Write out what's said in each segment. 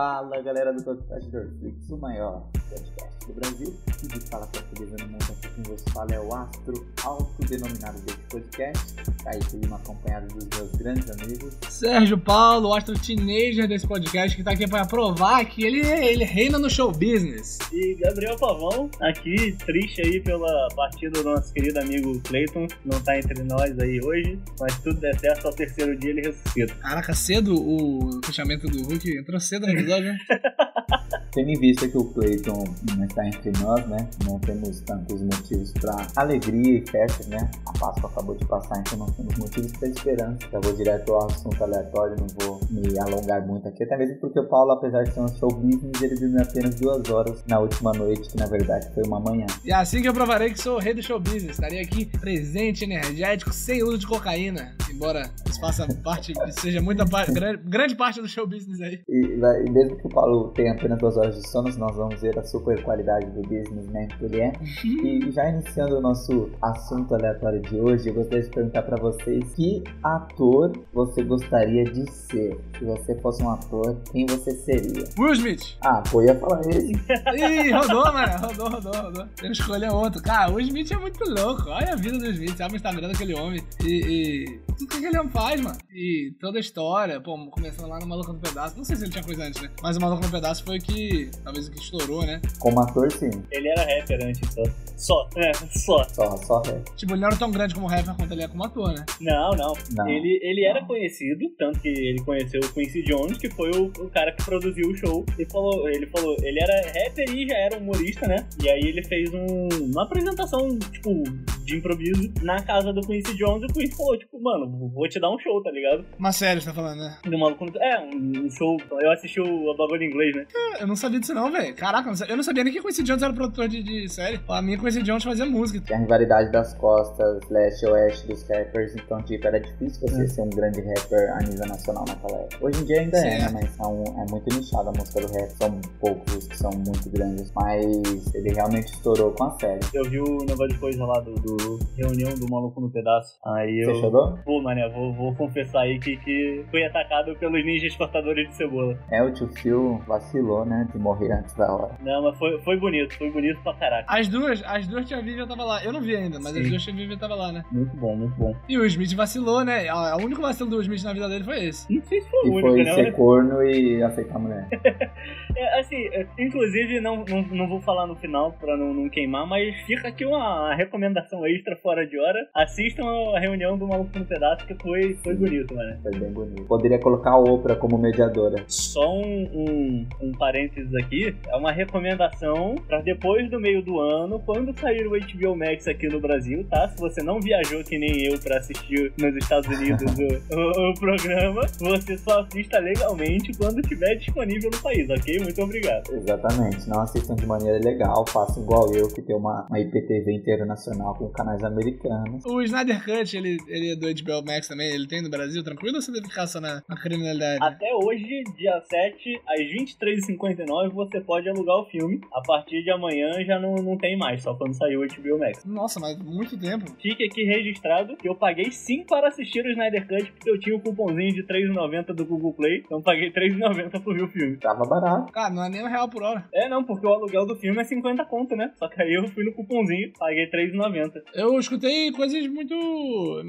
Fala galera do podcast Dorflix, o maior. podcast do Brasil e de fala portuguesa no mundo. Aqui quem vos fala é o astro autodenominado desse podcast, Kaique Lima, acompanhado dos meus grandes amigos. Sérgio Paulo, o astro teenager desse podcast, que tá aqui pra provar que ele, ele reina no show business. E Gabriel Pavão, aqui, triste aí pela partida do nosso querido amigo Clayton, não tá entre nós aí hoje, mas tudo der certo, ao terceiro dia ele ressuscita. Caraca, cedo o fechamento do Hulk entrou cedo no episódio, né? Tendo em vista que o Clayton não está entre nós, né? Não temos tantos motivos para alegria e festa, né? A Páscoa acabou de passar, então não temos motivos para esperança. Já vou direto ao assunto aleatório, não vou me alongar muito aqui, até mesmo porque o Paulo, apesar de ser um show business, ele dormiu apenas duas horas na última noite, que na verdade foi uma manhã. E assim que eu provarei que sou o rei do show business. Estaria aqui presente, energético, sem uso de cocaína. Embora isso faça parte, seja muita parte, grande, grande parte do show business aí. E, e mesmo que o Paulo tenha apenas duas horas de sono, nós vamos ver a super qualidade do businessman que ele é. E já iniciando o nosso assunto aleatório de hoje, eu gostaria de perguntar para vocês que ator você gostaria de ser? Se você fosse um ator, quem você seria? Will Smith. Ah, pô, eu ia falar esse. Ih, rodou, mano. Rodou, rodou, rodou. Eu escolher outro. Cara, o Will Smith é muito louco. Olha a vida do Smith. Sabe o Instagram daquele homem. E, e tudo que aquele homem faz, mano. E toda a história. Pô, começando lá no Maluco no Pedaço. Não sei se ele tinha coisa antes, né? Mas o Maluco no Pedaço foi o que, talvez o que estourou, né? Como ator, sim. Ele era rapper antes, só. Só, é, só. Só, só rap. Tipo, ele não era tão grande como rapper quanto ele é como ator, né? Não, não. Não. Ele, ele era conhecido, tanto que ele conheceu o Quincy Jones, que foi o, o cara que produziu o show. Ele falou, ele falou, ele era rapper e já era humorista, né? E aí ele fez um- uma apresentação, tipo, de improviso na casa do Quincy Jones e o Quincy falou, tipo, mano, vou te dar um show, tá ligado? Uma série, você tá falando, né? Do maluco É, um, show. Eu assisti o bagulho em inglês, né? Eu não sabia disso não, velho. Caraca, eu não sabia, nem que Quincy Jones era produtor de, de série. Pra mim, Quincy Jones fazia música. Tem a rivalidade das costas, leste-oeste dos rappers, então, tipo, era difícil você ser um grande rapper a nível nacional naquela época. Hoje em dia ainda é, Sim. né? Mas são, é muito nichada a música do rap, são poucos os que são muito grandes, mas ele realmente estourou com a série. Eu vi o negócio de coisa lá do, do reunião do maluco no pedaço. Aí eu. Você chorou? Pô, mané, vou, vou confessar aí que, que fui atacado pelos ninjas cortadores de cebola. É, o tio Phil vacilou, né? De morrer antes da hora. Não, mas foi, foi bonito, foi bonito pra caraca. As duas, as duas tia Vivian tava lá. Eu não vi ainda, mas Sim. as duas tia Vivian tava lá, né? Muito bom, muito bom. E o Smith vacilou, né? A- O único vacilo do Smith na vida dele foi esse. Não sei se foi o único, foi né? ser corno e aceitar a mulher. É, assim, é, inclusive, não, não, não vou falar no final pra não, não queimar, mas fica aqui uma recomendação extra fora de hora. Assistam a reunião do Maluco no Pedaço, que foi, foi bonito, mano. Foi bem bonito. Poderia colocar a Oprah como mediadora. Só um, um, um parênteses aqui, é uma recomendação pra depois do meio do ano, quando sair o HBO Max aqui no Brasil, tá? Se você não viajou que nem eu pra assistir nos Estados Unidos o, o- o programa, você só assista legalmente quando estiver disponível no país, ok? Muito obrigado. Exatamente. Não assistam de maneira legal, façam igual eu, que tem uma, uma IPTV internacional com canais americanos. O Snyder Cut, ele, ele é do HBO Max também, ele tem no Brasil, tranquilo ou você deve ficar só na, na criminalidade? Até hoje, dia 7, às 23h59, você pode alugar o filme. A partir de amanhã já não, não tem mais, só quando sair o HBO Max. Nossa, mas muito tempo. Fique aqui registrado que eu paguei sim para assistir o Snyder Cut, porque eu tinha o cupomzinho de R$3,90 do Google Play, então paguei R$3,90 por ver o filme. Tava barato. Cara, não é nem um real por hora. É, não, porque o aluguel do filme é 50 conto, né? Só que aí eu fui no cupomzinho, paguei R$3,90. Eu escutei coisas muito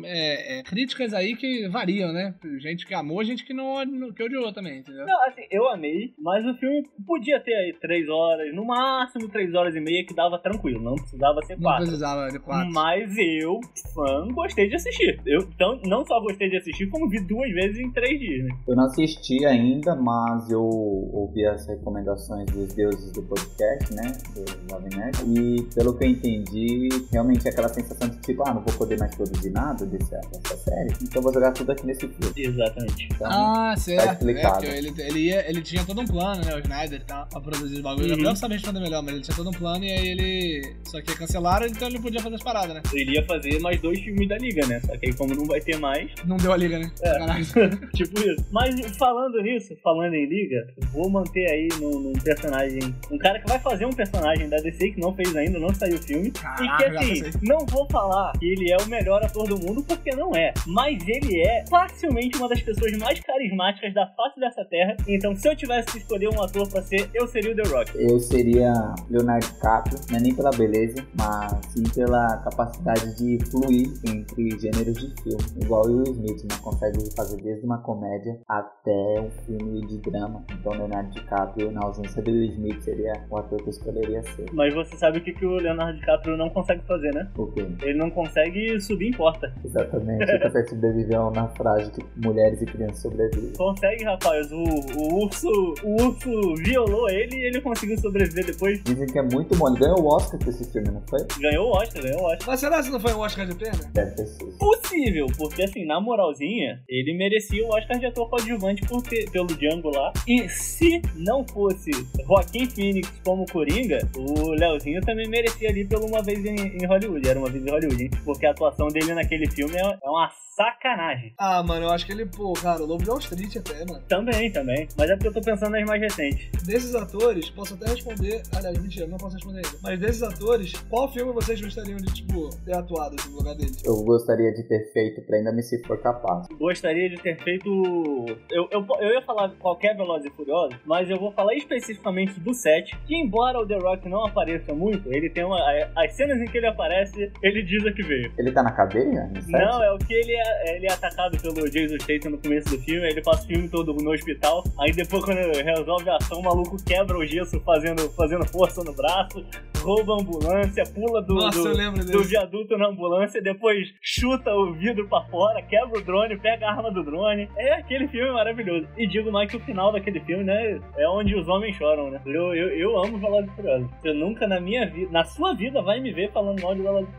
é, é, críticas aí que variam, né? Gente que amou, gente que não que odiou também, entendeu? Não, assim, eu amei, mas o filme podia ter aí 3 horas, no máximo 3 horas e meia, que dava tranquilo, não precisava ser Não 4. precisava de quatro. Mas eu, fã, gostei de assistir. Eu então, não só gostei de assistir, como vi duas vezes em três dias, né? Eu não assisti ainda, mas eu ouvi as recomendações dos deuses do podcast, né? Do Jovem Nerd. E pelo que eu entendi, realmente é aquela sensação de tipo, ah, não vou poder mais produzir nada desse, dessa série. Então eu vou jogar tudo aqui nesse filme. Exatamente. Então, Ah, certo. É, explicado. porque ele, ele, ia, ele tinha todo um plano, né? O Snyder tal, pra produzir os bagulhos. Uhum. O Gabriel sabe responder melhor, mas ele tinha todo um plano e aí ele. Só que cancelaram, então ele não podia fazer as paradas, né? Ele ia fazer mais dois filmes da Liga, né? Só que aí, como não vai ter mais, Não deu a liga, né? É. Tipo isso. Mas falando nisso, falando em Liga, vou manter aí num, num personagem. Um cara que vai fazer um personagem da DC, que não fez ainda, não saiu o filme. Caraca, e que assim. Não vou falar que ele é o melhor ator do mundo, porque não é. Mas ele é facilmente uma das pessoas mais carismáticas da face dessa terra. Então, se eu tivesse que escolher um ator pra ser, eu seria o The Rock. Eu seria Leonardo DiCaprio, não é nem pela beleza, mas sim pela capacidade de fluir entre gêneros de filme. Igual o Will Smith, né? Consegue fazer desde uma comédia até um filme de drama. Então, Leonardo DiCaprio, na ausência do Will Smith, seria o ator que eu escolheria ser. Mas você sabe o que, que o Leonardo DiCaprio não consegue fazer, né? Ele não consegue subir em porta. Exatamente. Ele consegue sobreviver a um naufrágio que mulheres e crianças sobrevivem. Consegue, rapaz. O, o urso o urso violou ele e ele conseguiu sobreviver depois. Dizem que é muito bom. Ele ganhou o Oscar com esse filme, não foi? Ganhou o Oscar, ganhou o Oscar. Mas será que não foi um Oscar de pena? Deve ter sido. Possível, porque assim, na moralzinha, ele merecia o Oscar de ator coadjuvante por ter, pelo Django lá. E se não fosse Joaquim Phoenix como Coringa, o Leozinho também merecia ali pelo Uma Vez em, em Hollywood. Era Uma Vez em Hollywood, hein? Porque a atuação dele naquele filme é, é uma sacanagem. Ah, mano, eu acho que ele, pô, cara, o Lobo de Wall Street até, mano. Também, também. Mas é porque eu tô pensando nas mais recentes. Desses atores, posso até responder. Aliás, mentira, não posso responder ainda. Mas desses atores, qual filme vocês gostariam de, tipo, ter atuado assim, no lugar deles? Eu gostaria de ter feito Prenda-me se for capaz. Gostaria de ter feito. Eu, eu, eu ia falar qualquer Velozes e Furiosos, mas eu vou falar especificamente do 7. Que, embora o The Rock não apareça muito, ele tem uma. As cenas em que ele aparece, ele diz a que veio. Ele tá na cadeia? Não, é o que ele é, ele é atacado pelo Jason Statham no começo do filme, ele passa o filme todo no hospital, aí depois quando ele resolve a ação, o maluco quebra o gesso fazendo, fazendo força no braço, rouba a ambulância, pula do, Nossa, do, do viaduto na ambulância, depois chuta o vidro pra fora, quebra o drone, pega a arma do drone. É aquele filme maravilhoso. E digo mais que o final daquele filme, né, é onde os homens choram, né? Eu, eu, eu amo Velozes Furiosos. Você nunca na minha vida, na sua vida, vai me ver falando mal de Velozes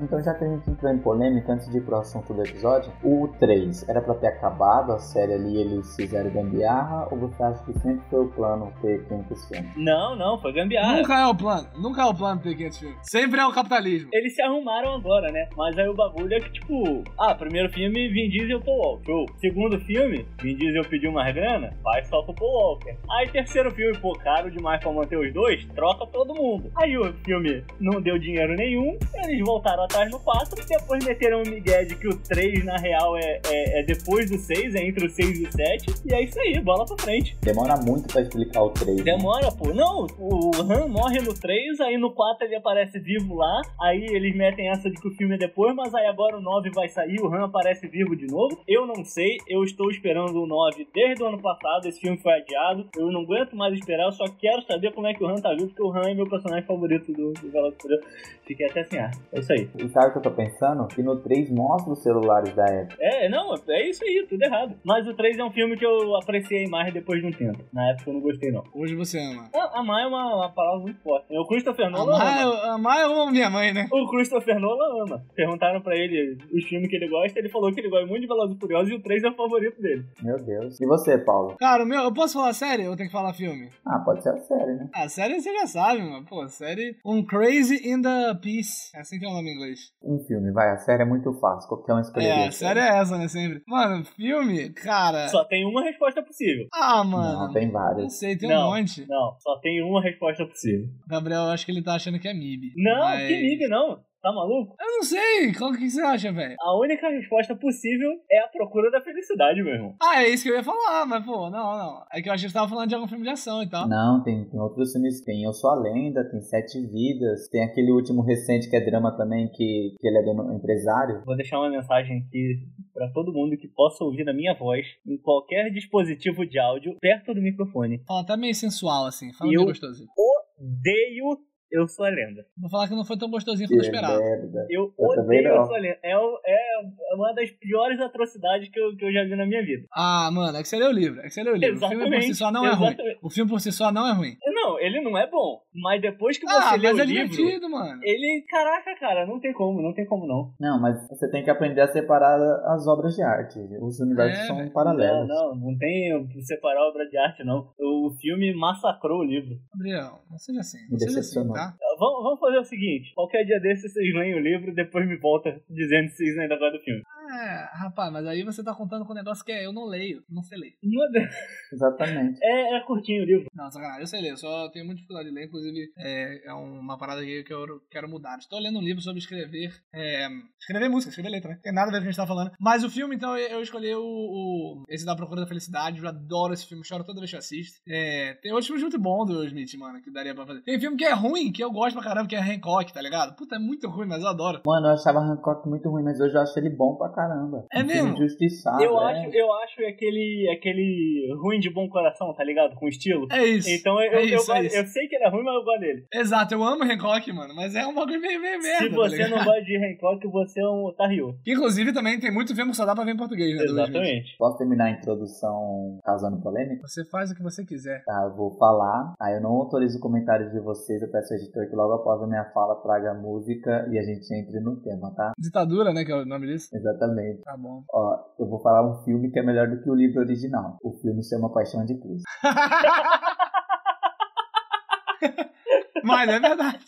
Então, já que a gente entrou em polêmica, antes de ir pro assunto do episódio, o 3 era pra ter acabado a série ali eles fizeram gambiarra? Ou você acha que sempre foi o plano ter 500 filmes? Não, não, foi gambiarra. Nunca é o plano. Nunca é o plano ter 500 filmes. Sempre é o capitalismo. Eles se arrumaram agora, né? Mas aí o bagulho é que, tipo, ah, primeiro filme, Vin Diesel, Paul Walker. Show. Segundo filme, Vin Diesel pediu mais grana, vai só pro Paul Walker. Aí terceiro filme, pô, caro demais pra manter os dois, troca todo mundo. Aí o filme não deu dinheiro nenhum, eles voltaram atrás no 4, depois meteram o Miguel de que o 3, na real, é, é, é depois do 6, é entre o 6 e o 7, e é isso aí, bola pra frente. Demora muito pra explicar o 3. né? Demora, pô. Não, o Han morre no 3, aí no 4 ele aparece vivo lá. Aí eles metem essa de que o filme é depois, mas aí agora o 9 vai sair, o Han aparece vivo de novo. Eu não sei, eu estou esperando o 9 desde o ano passado, esse filme foi adiado. Eu não aguento mais esperar, eu só quero saber como é que o Han tá vivo, porque o Han é meu personagem favorito do, do e Furiosos. Fiquei até assim, ah, é isso aí. E sabe o que eu tô pensando? Que no 3 mostra os celulares da época. É, não, é isso aí, tudo errado. Mas o 3 é um filme que eu apreciei mais depois de um tempo. Na época eu não gostei, não. Hoje você ama. Ah, Amar é uma, uma palavra muito forte. O Christopher Nolan Amar, ama. eu- amar eu amo minha mãe, né? O Christopher Nolan ama. Perguntaram pra ele os filmes que ele gosta, ele falou que ele gosta muito de Velozes e Furiosos e o 3 é o favorito dele. Meu Deus. E você, Paulo? Cara, o meu, eu posso falar série ou tem que falar filme? Ah, pode ser a série, né? Ah, série você já sabe, mano. Pô, série. Um Crazy in the Peace. É assim que é o nome em inglês. Um filme, vai. A série é muito fácil. Qualquer um escolheria. É, a série é essa, né? Sempre. Mano, filme, cara. Só tem uma resposta possível. Ah, mano. Não, tem Não várias. sei, tem não, um monte. Não, só tem uma resposta possível. Gabriel, eu acho que ele tá achando que é MIB. Não, mas... que MIB não. Tá maluco? Eu não sei. Qual que você acha, velho? A única resposta possível é a procura da felicidade, meu irmão. Ah, é isso que eu ia falar, mas pô, não, não. É que eu achei que você tava falando de algum filme de ação e tal. Não, tem, tem outros filmes. Tem Eu Sou a Lenda, tem Sete Vidas, tem aquele último recente que é drama também, que, que ele é dono, empresário. Vou deixar uma mensagem aqui pra todo mundo que possa ouvir a minha voz em qualquer dispositivo de áudio perto do microfone. Fala tá meio sensual, assim. Fala Eu- meio gostosinho. Odeio Eu Sou a Lenda. Vou falar que não foi tão gostosinho como eu Que esperava. merda. Eu, Eu odeio Eu não. Sou a Lenda. É, é uma das piores atrocidades que eu, que eu já vi na minha vida. Ah, mano, é que você leu o livro. É que você leu o livro. O filme por si Exatamente, só não é ruim. exatamente. O filme por si só não é ruim. Não, ele não é bom. Mas depois que você Ah, lê mas o é livro, divertido, mano. ele. Caraca, cara, não tem como, não tem como não. Não, mas você tem que aprender a separar as obras de arte. Os universos É, são velho. paralelos. Não, não, não tem separar a obra de arte, não. O filme massacrou o livro. Gabriel, não seja assim. Me Não seja assim, decepcionou. Tá? Vamos, vamos fazer o seguinte: qualquer dia desses vocês leem o livro e depois me volta dizendo se vocês ainda gostam do filme. É, rapaz, mas aí você tá contando com um negócio que é eu não leio, não sei ler. Meu Deus. Exatamente. É, é curtinho o livro. Não, sacanagem, eu sei ler, eu só tenho muita dificuldade de ler, inclusive é, é uma parada que eu quero mudar. Estou lendo um livro sobre escrever. É, escrever música, escrever letra, né? Tem nada a ver com o que a gente tá falando. Mas o filme, então, eu escolhi o, o esse da Procura da Felicidade. Eu adoro esse filme, choro toda vez que eu assisto. É, tem outros filmes muito bons do Smith, mano, que daria pra fazer. Tem filme que é ruim, que eu gosto pra caramba, que é Hancock, tá ligado? Puta, é muito ruim, mas eu adoro. Mano, eu achava Hancock muito ruim, mas hoje eu acho ele bom pra caramba. É um mesmo? Injustiçado, eu, é. acho, eu acho aquele, aquele ruim de bom coração, tá ligado? Com estilo. É isso. Então eu, é eu, isso, eu, é eu sei que ele é ruim, mas eu gosto dele. Exato, eu amo Hancock, mano, mas é um bagulho meio, meio merda. Se tá você ligado? não gosta de Hancock, você é um otário. Inclusive, também tem muito filme que só dá pra ver em português, né? Exatamente. Posso terminar a introdução causando polêmica? Você faz o que você quiser. Tá, eu vou falar. Aí eu não autorizo comentários de vocês. Eu peço editor que logo após a minha fala traga a música e a gente entre no tema, tá? Ditadura, né, que é o nome disso? Exatamente. Tá bom. Ó, eu vou falar um filme que é melhor do que o livro original. O filme se chama Paixão de Cristo. Mas é verdade.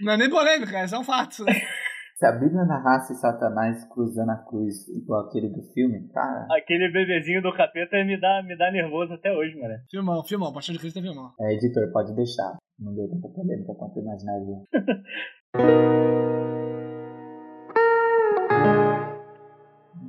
Não é nem polêmica, é só um fato. Né? Se a Bíblia narrasse Satanás cruzando a cruz igual aquele do filme, cara, Aquele bebezinho do capeta me dá, me dá nervoso até hoje, mano. Filmão, filmão, Paixão de Cristo é filmão. é, editor, pode deixar. Não deu tanta polêmica quanto eu imaginaria.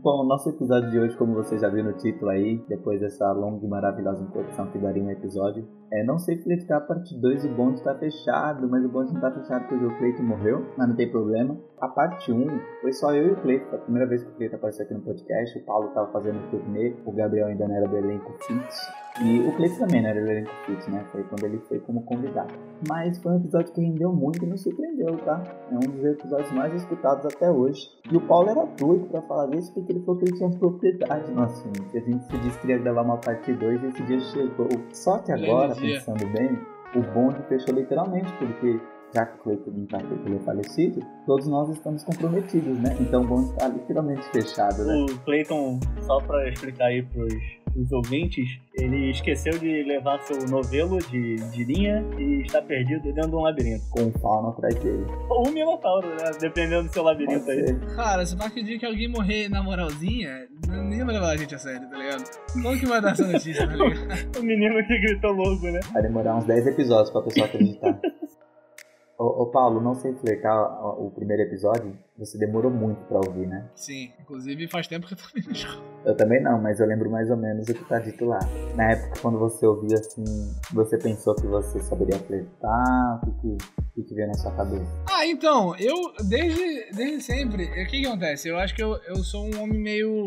Bom, nosso episódio de hoje, como você já viu no título aí, depois dessa longa e maravilhosa introdução que daria um episódio, é Não sei ficar a parte 2 o bonde tá fechado, mas o bonde não tá fechado porque o Cleiton morreu, mas não tem problema. A parte 1 foi só eu e o Cleiton, foi a primeira vez que o Cleiton apareceu aqui no podcast, o Paulo tava fazendo o turnê, o Gabriel ainda não era do elenco fixo, e o Cleiton também não era do elenco fixo, né? Foi quando ele foi como convidado. Mas foi um episódio que rendeu muito e nos surpreendeu, tá? É um dos episódios mais escutados até hoje. E o Paulo era doido pra falar disso porque ele falou que ele tinha propriedade no assunto. A gente se disse que ia gravar uma parte 2 e esse dia chegou. Só que agora. Pensando bem, o bonde fechou literalmente, porque já que o Cleiton não tá aqui porque ele é falecido, todos nós estamos comprometidos, né? Então o bonde tá literalmente fechado, né? O Clayton, só pra explicar aí pros, pros ouvintes, ele esqueceu de levar seu novelo de, de linha e está perdido dentro de um labirinto. Com um fauno atrás dele. Ou um minotauro, né? Dependendo do seu labirinto Pode aí. ser. Cara, se vai pedir que alguém morrer na moralzinha, ninguém vai levar a gente a sério, tá ligado? Como que vai dar essa notícia, tá ligado? O menino que gritou logo, né? Vai demorar uns 10 episódios pra pessoa acreditar. ô, ô Paulo, não sei flertar ó, o primeiro episódio, você demorou muito pra ouvir, né? Sim, inclusive faz tempo que eu tô vendo escola. Eu também não, mas eu lembro mais ou menos o que tá dito lá. Na época, quando você ouvia assim, você pensou que você saberia flertar? O que, que, o que, que veio na sua cabeça? Ah, então, eu, desde, desde sempre, o que que acontece? Eu acho que eu, eu sou um homem meio.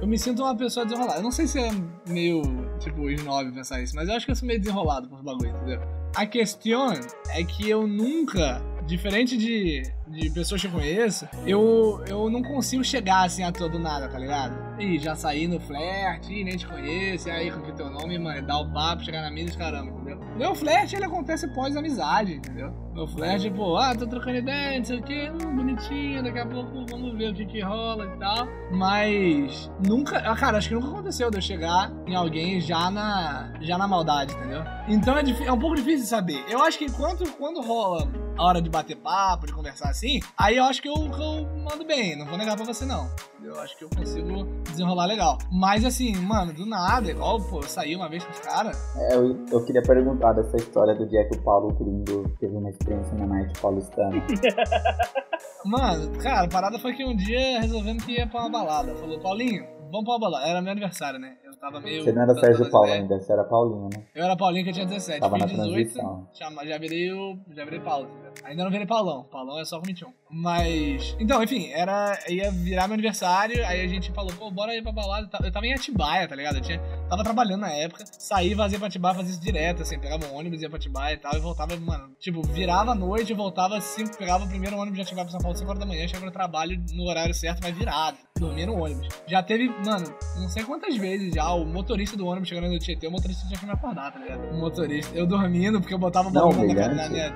Eu me sinto uma pessoa desenrolada. Eu não sei se é meio, tipo, snob pensar isso, mas eu acho que eu sou meio desenrolado com os bagulho, entendeu? A questão é que eu nunca, diferente de, de pessoas que eu conheço, eu, eu não consigo chegar assim a todo nada, tá ligado? E já saí no flerte, nem te conheço, e aí com que teu nome, mano, dar o papo, chegar na mina e caramba, entendeu? Meu flerte, ele acontece pós-amizade, entendeu? Meu flerte, tipo, ah, tô trocando ideia, não sei o que, hum, bonitinho, daqui a pouco vamos ver o que que rola e tal. Mas nunca, ah, cara, acho que nunca aconteceu de eu chegar em alguém já na, já na maldade, entendeu? Então é, é um pouco difícil saber. Eu acho que enquanto, quando rola a hora de bater papo, de conversar assim, aí eu acho que eu, eu mando bem, não vou negar pra você não. Eu acho que eu consigo desenrolar legal. Mas assim, mano, do nada, igual, pô, eu saí uma vez com os caras. É, eu, eu queria perguntar dessa história do dia que o Paulo Gringo teve uma experiência na night paulistana. Mano, cara, a parada foi que um dia resolvemos que ia pra uma balada. Falou, Paulinho, vamos pra balada. Era meu aniversário, né? Eu tava meio. Você não era Sérgio Paulo ainda, você era Paulinho, né? Eu era Paulinho que eu tinha 17. Tava fiz na 18, transição. já, já virei o. Já virei Paulo. Ainda não virei Paulão. Paulão é só com 21. Mas. Então, enfim, era. Ia virar meu aniversário. Aí a gente falou, pô, bora ir pra balada. e tal. Eu tava em Atibaia, tá ligado? Eu tinha, tava trabalhando na época. Saí, vazia pra Atibaia, fazia isso direto, assim. Pegava um ônibus, ia pra Atibaia e tal. E voltava, mano. Tipo, virava à noite, voltava cinco, pegava o primeiro ônibus de Atibaia pra São Paulo, 5 horas da manhã, chegava no trabalho no horário certo, mas virado. Dormia no ônibus. Já teve, mano, não sei quantas vezes já, o motorista do ônibus chegando no Tietê, o motorista tinha que me acordar, tá ligado? O motorista, eu dormindo, porque eu botava o Não, bagulho na, minha.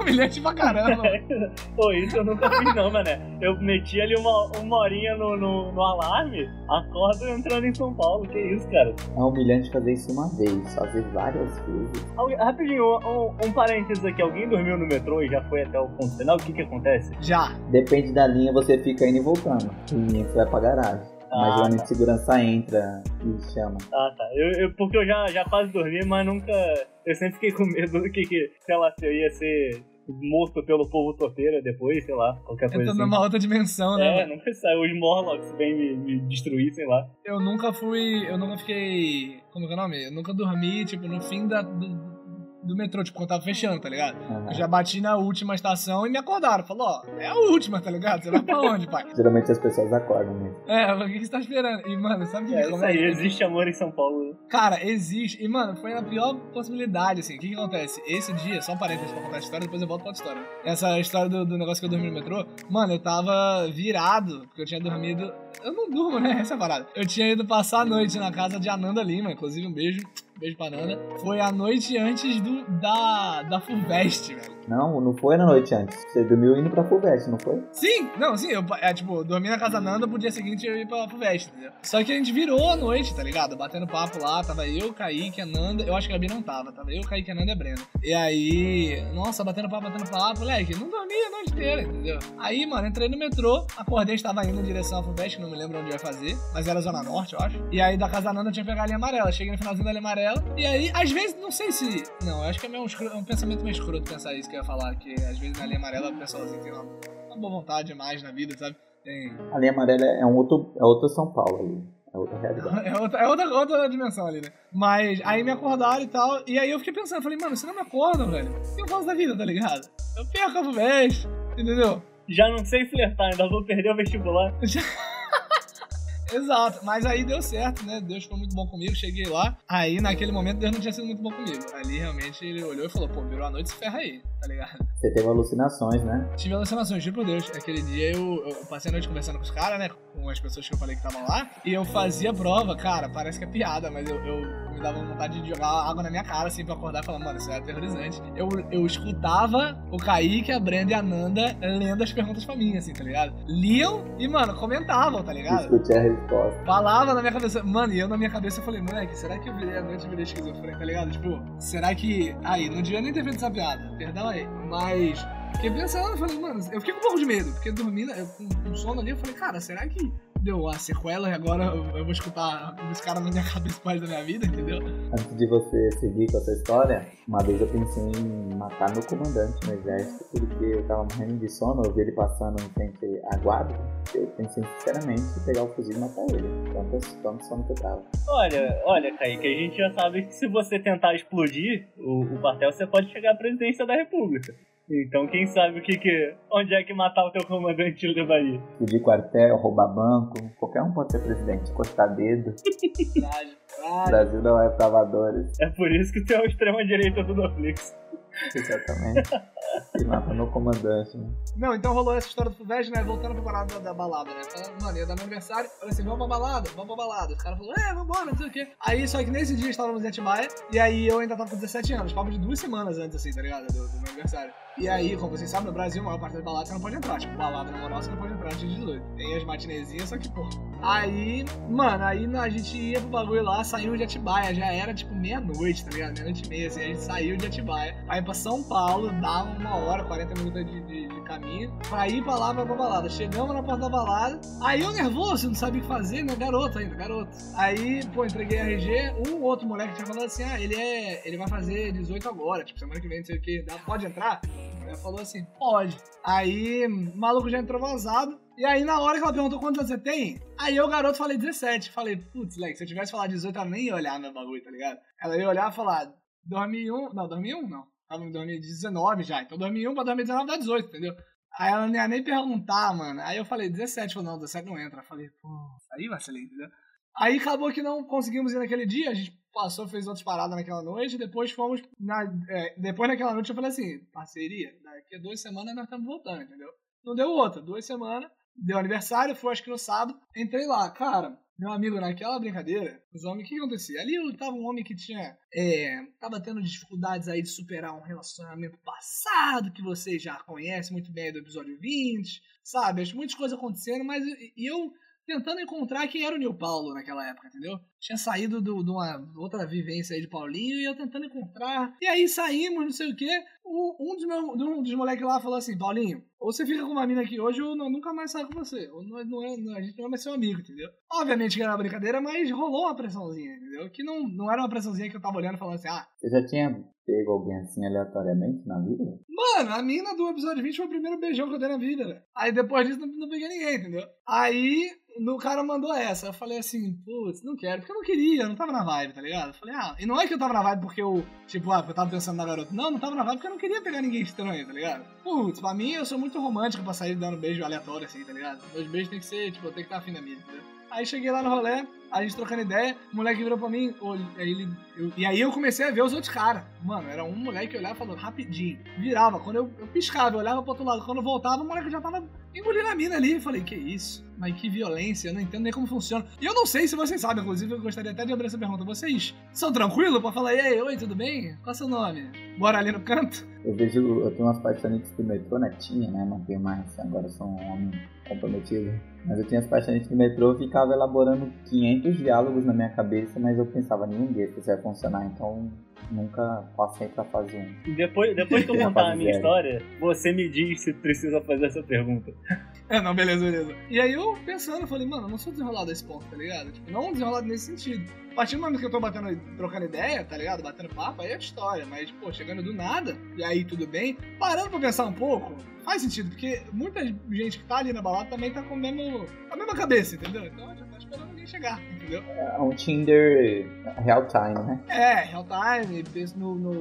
humilhante pra caramba. Pô, isso eu nunca fiz não, mané. Eu meti ali uma, uma horinha no, no, no alarme, acordo entrando em São Paulo. Que isso, cara? É humilhante fazer isso uma vez, fazer várias vezes. Algu- Rapidinho, um, um parênteses aqui. Alguém dormiu no metrô e já foi até o ponto final? O que que acontece? Já. Depende da linha, você fica indo e voltando. Linha que você vai pra garagem. Mas Ah, geralmente tá. segurança entra e chama. Ah, tá. Eu, eu- porque eu já, já quase dormi, mas nunca... Eu sempre fiquei com medo do que, que sei lá, se eu ia ser morto pelo povo torteira depois, sei lá, qualquer coisa Entrando assim. numa outra dimensão, né? É, nunca saiu. Os Morlocks vêm me, me destruir, sei lá. Eu nunca fui. Eu nunca fiquei. Como que é o nome? Eu nunca dormi, tipo, no fim da, do, do metrô, tipo, quando tava fechando, tá ligado? Aham. Eu já bati na última estação e me acordaram. Falou, ó, é a última, tá ligado? Você vai pra onde, pai? Geralmente as pessoas acordam mesmo. É, o que que você tá esperando? E, mano, sabe o que É isso aí, existe amor em São Paulo. Cara, existe. E, mano, foi a pior possibilidade, assim. O que que acontece? Esse dia, só um parênteses pra contar a história, depois eu volto pra outra história. Essa história do, do negócio que eu dormi no metrô, mano, eu tava virado, porque eu tinha dormido. Eu não durmo, né? Essa é a parada. Eu tinha ido passar a noite na casa de Ananda Lima, inclusive um beijo. Beijo pra Ananda. Foi a noite antes do, da, da Fulvestre, velho. Não, não foi na noite antes. Você dormiu indo pra Fulvestre, não foi? Sim, não, sim, eu, é, tipo, dormi na casa da Nanda, pro dia seguinte eu ia pra Fulvestre, entendeu? Só que a gente virou a noite, tá ligado? Batendo papo lá, tava eu, Kaique, a Nanda, eu acho que a Gabi não tava, tava eu, Kaique, a Nanda e a Brenda. E aí, nossa, batendo papo, batendo papo, moleque, não dormi a noite inteira, entendeu? Aí, mano, entrei no metrô, acordei, estava indo em direção à Fulvestre, não me lembro onde eu ia fazer, mas era Zona Norte, eu acho. E aí, da casa da Nanda, eu tinha que pegar a linha amarela, cheguei no finalzinho da linha amarela, e aí, às vezes, não sei se... Não, eu acho que é meio um, escro- um pensamento meio escroto pensar isso que eu ia falar, que às vezes na linha amarela o pessoalzinho tem uma, uma boa vontade mais na vida, sabe? Tem... A linha amarela é, um outro, é outro São Paulo ali. É outra realidade. É outra, é outra, outra dimensão ali, né? Mas aí me acordaram e tal. E aí eu fiquei pensando, falei, mano, se não me acordam, velho, o que eu faço da vida, tá ligado? Eu perco a vez, entendeu? Já não sei flertar, ainda vou perder o vestibular. Exato, mas aí deu certo, né? Deus foi muito bom comigo, cheguei lá. Aí naquele momento Deus não tinha sido muito bom comigo. Ali realmente ele olhou e falou, pô, virou a noite, se ferra aí, tá ligado? Você teve alucinações, né? Tive alucinações, juro por Deus. Aquele dia eu, eu passei a noite conversando com os caras, né? Com as pessoas que eu falei que estavam lá. E eu fazia prova, cara, parece que é piada, mas eu, eu me dava vontade de jogar água na minha cara, assim, pra acordar e falar, mano, isso é aterrorizante. Eu, eu escutava o Kaique, a Brenda e a Nanda lendo as perguntas pra mim, assim, tá ligado? Liam e, mano, comentavam, tá ligado? Discutir a resposta. Falava na minha cabeça. Mano, e eu na minha cabeça eu falei, moleque, será que eu virei a noite e virei esquizofrênico, tá ligado? Tipo, será que. Aí, não devia nem ter feito essa piada, perdão Mas. Fiquei pensando, eu falei, mano, eu fiquei com um pouco de medo, porque dormindo, eu, com sono ali, eu falei, cara, será que deu a sequela e agora eu, vou escutar os caras na minha cabeça resto da minha vida, entendeu? Antes de você seguir com essa história, uma vez eu pensei em matar meu comandante no exército, porque eu tava morrendo de sono, eu vi ele passando em frente à guarda. Eu pensei sinceramente em pegar o fuzil e matar ele. Tanto, tanto sono que eu tava. Olha, olha, Kaique, a gente já sabe que se você tentar explodir o, o quartel, você pode chegar à presidência da república. Então quem sabe o que que. Onde é que matar o teu comandante te levaria? Explodir quartel, roubar banco, qualquer um pode ser presidente, cortar dedo. Verdade, O verdade. Brasil não é pra amadores, É por isso que tu é o extrema-direita do Netflix. exatamente. Mata meu comandante, né? Não, então rolou essa história do Fulvestre, né? Voltando pra parada da, da balada, né? Falando, mano, ia dar meu aniversário. Falei assim, vamos pra balada, vamos pra balada. Os caras falaram, é, vambora, não sei o quê. Aí, só que nesse dia estávamos em Atibaia. E aí eu ainda tava com 17 anos. Papo de duas semanas antes, assim, tá ligado? Do, do meu aniversário. E aí, como vocês sabem, no Brasil, a maior parte das baladas você não pode entrar. Tipo, balada na moral, você não pode entrar antes de 18. Tem as matinezinhas, só que, pô. Aí, mano, aí a gente ia pro bagulho lá, saiu de Atibaia. Já era, tipo, meia-noite, tá ligado? Meia-noite e meia, assim. A gente saiu de Atibaia. Aí pra São Paulo, dava uma hora, 40 minutos de, de, de caminho. Pra ir pra lá, pra, pra balada. Chegamos na porta da balada. Aí eu nervoso, não sabia o que fazer, né? Garoto ainda, garoto. Aí, pô, entreguei a RG. Um outro moleque tinha falado assim: ah, ele é. Ele vai fazer 18 agora, tipo, semana que vem, não sei o que. Dá, pode entrar? Ela falou assim, pode. Aí, o maluco já entrou vazado. E aí, na hora que ela perguntou quantos você tem, aí eu, garoto, falei 17. Falei, putz, Lex, se eu tivesse falado 18, ela nem ia olhar meu bagulho, tá ligado? Ela ia olhar e falar, 2001, não, 2001 não. Tava em 2019 já. Então 2001 pra 2019 dá 18, entendeu? Aí ela não ia nem perguntar, mano. Aí eu falei, 17. Falou, não, 17 não entra. Eu falei, pô, aí vacilei, entendeu? Aí acabou que não conseguimos ir naquele dia, a gente passou, fez outras paradas naquela noite, depois fomos. Na, é, depois naquela noite eu falei assim, parceria, daqui a duas semanas nós estamos voltando, entendeu? Não deu outra, duas semanas, deu aniversário, foi acho que no sábado, entrei lá, cara, Meu amigo, naquela brincadeira, os homens, o que acontecia? Ali tava um homem que tinha. É, tava tendo dificuldades aí de superar um relacionamento passado, que você já conhece muito bem do episódio 20, sabe? As muitas coisas acontecendo, mas e eu tentando encontrar quem era o Nil Paulo naquela época, entendeu? Tinha saído de uma outra vivência aí de Paulinho e eu tentando encontrar. E aí saímos, não sei o quê. Um, dos, meu, um dos moleques lá falou assim: Paulinho, ou você fica com uma mina aqui hoje ou não, nunca mais sai com você. Ou não, não é, não, a gente não é mais seu amigo, entendeu? Obviamente que era uma brincadeira, mas rolou uma pressãozinha, entendeu? Que não, não era uma pressãozinha que eu tava olhando e falando assim: ah. Você já tinha pego alguém assim aleatoriamente na vida? Mano, a mina do episódio 20 foi o primeiro beijão que eu dei na vida, né? Aí depois disso não, não peguei ninguém, entendeu? Aí o cara mandou essa. Eu falei assim, putz, não quero, porque eu não queria, eu não tava na vibe, tá ligado? Eu falei, ah, e não é que eu tava na vibe porque eu, tipo, ah, porque eu tava pensando na garota. Não, não tava na vibe porque eu não queria pegar ninguém estranho, tá ligado? Putz, pra mim eu sou muito romântico pra sair dando beijo aleatório assim, tá ligado? Meus beijos tem que ser, tipo, eu tenho que estar afim da minha, entendeu? Aí cheguei lá no rolê, a gente trocando ideia, o moleque virou pra mim, aí ele, eu, e aí eu comecei a ver os outros caras. Mano, era um moleque que olhava falando rapidinho, virava. Quando eu, eu piscava, eu olhava pro outro lado. Quando eu voltava, o moleque já tava engolindo a mina ali. Eu falei, que isso? Mas que violência, eu não entendo nem como funciona. E eu não sei se vocês sabem, inclusive, eu gostaria até de abrir essa pergunta. Vocês são tranquilos pra falar, ei, oi, tudo bem? Qual é seu nome? Bora ali no canto? Eu vejo, eu tenho umas paixonites do metrô, né? Tinha, né? Não tenho mais, agora sou um homem comprometido. Mas eu tinha as paixonites do metrô, eu ficava elaborando 500 diálogos na minha cabeça, mas eu pensava, nenhum desses vai funcionar, então nunca passei pra fazer um. Depois, depois que eu contar a minha história, você me diz se precisa fazer essa pergunta. É, não, beleza, beleza. E aí eu pensando, eu falei, mano, eu não sou desenrolado esse ponto, tá ligado? Tipo, não desenrolado nesse sentido. A partir do momento que eu tô batendo, trocando ideia, tá ligado? Batendo papo, aí é história. Mas, pô, chegando do nada, e aí tudo bem. Parando pra pensar um pouco, faz sentido, porque muita gente que tá ali na balada também tá com, mesmo, a mesma cabeça, entendeu? Então chegar, entendeu? É um Tinder real time, né? É, real time, penso no, no,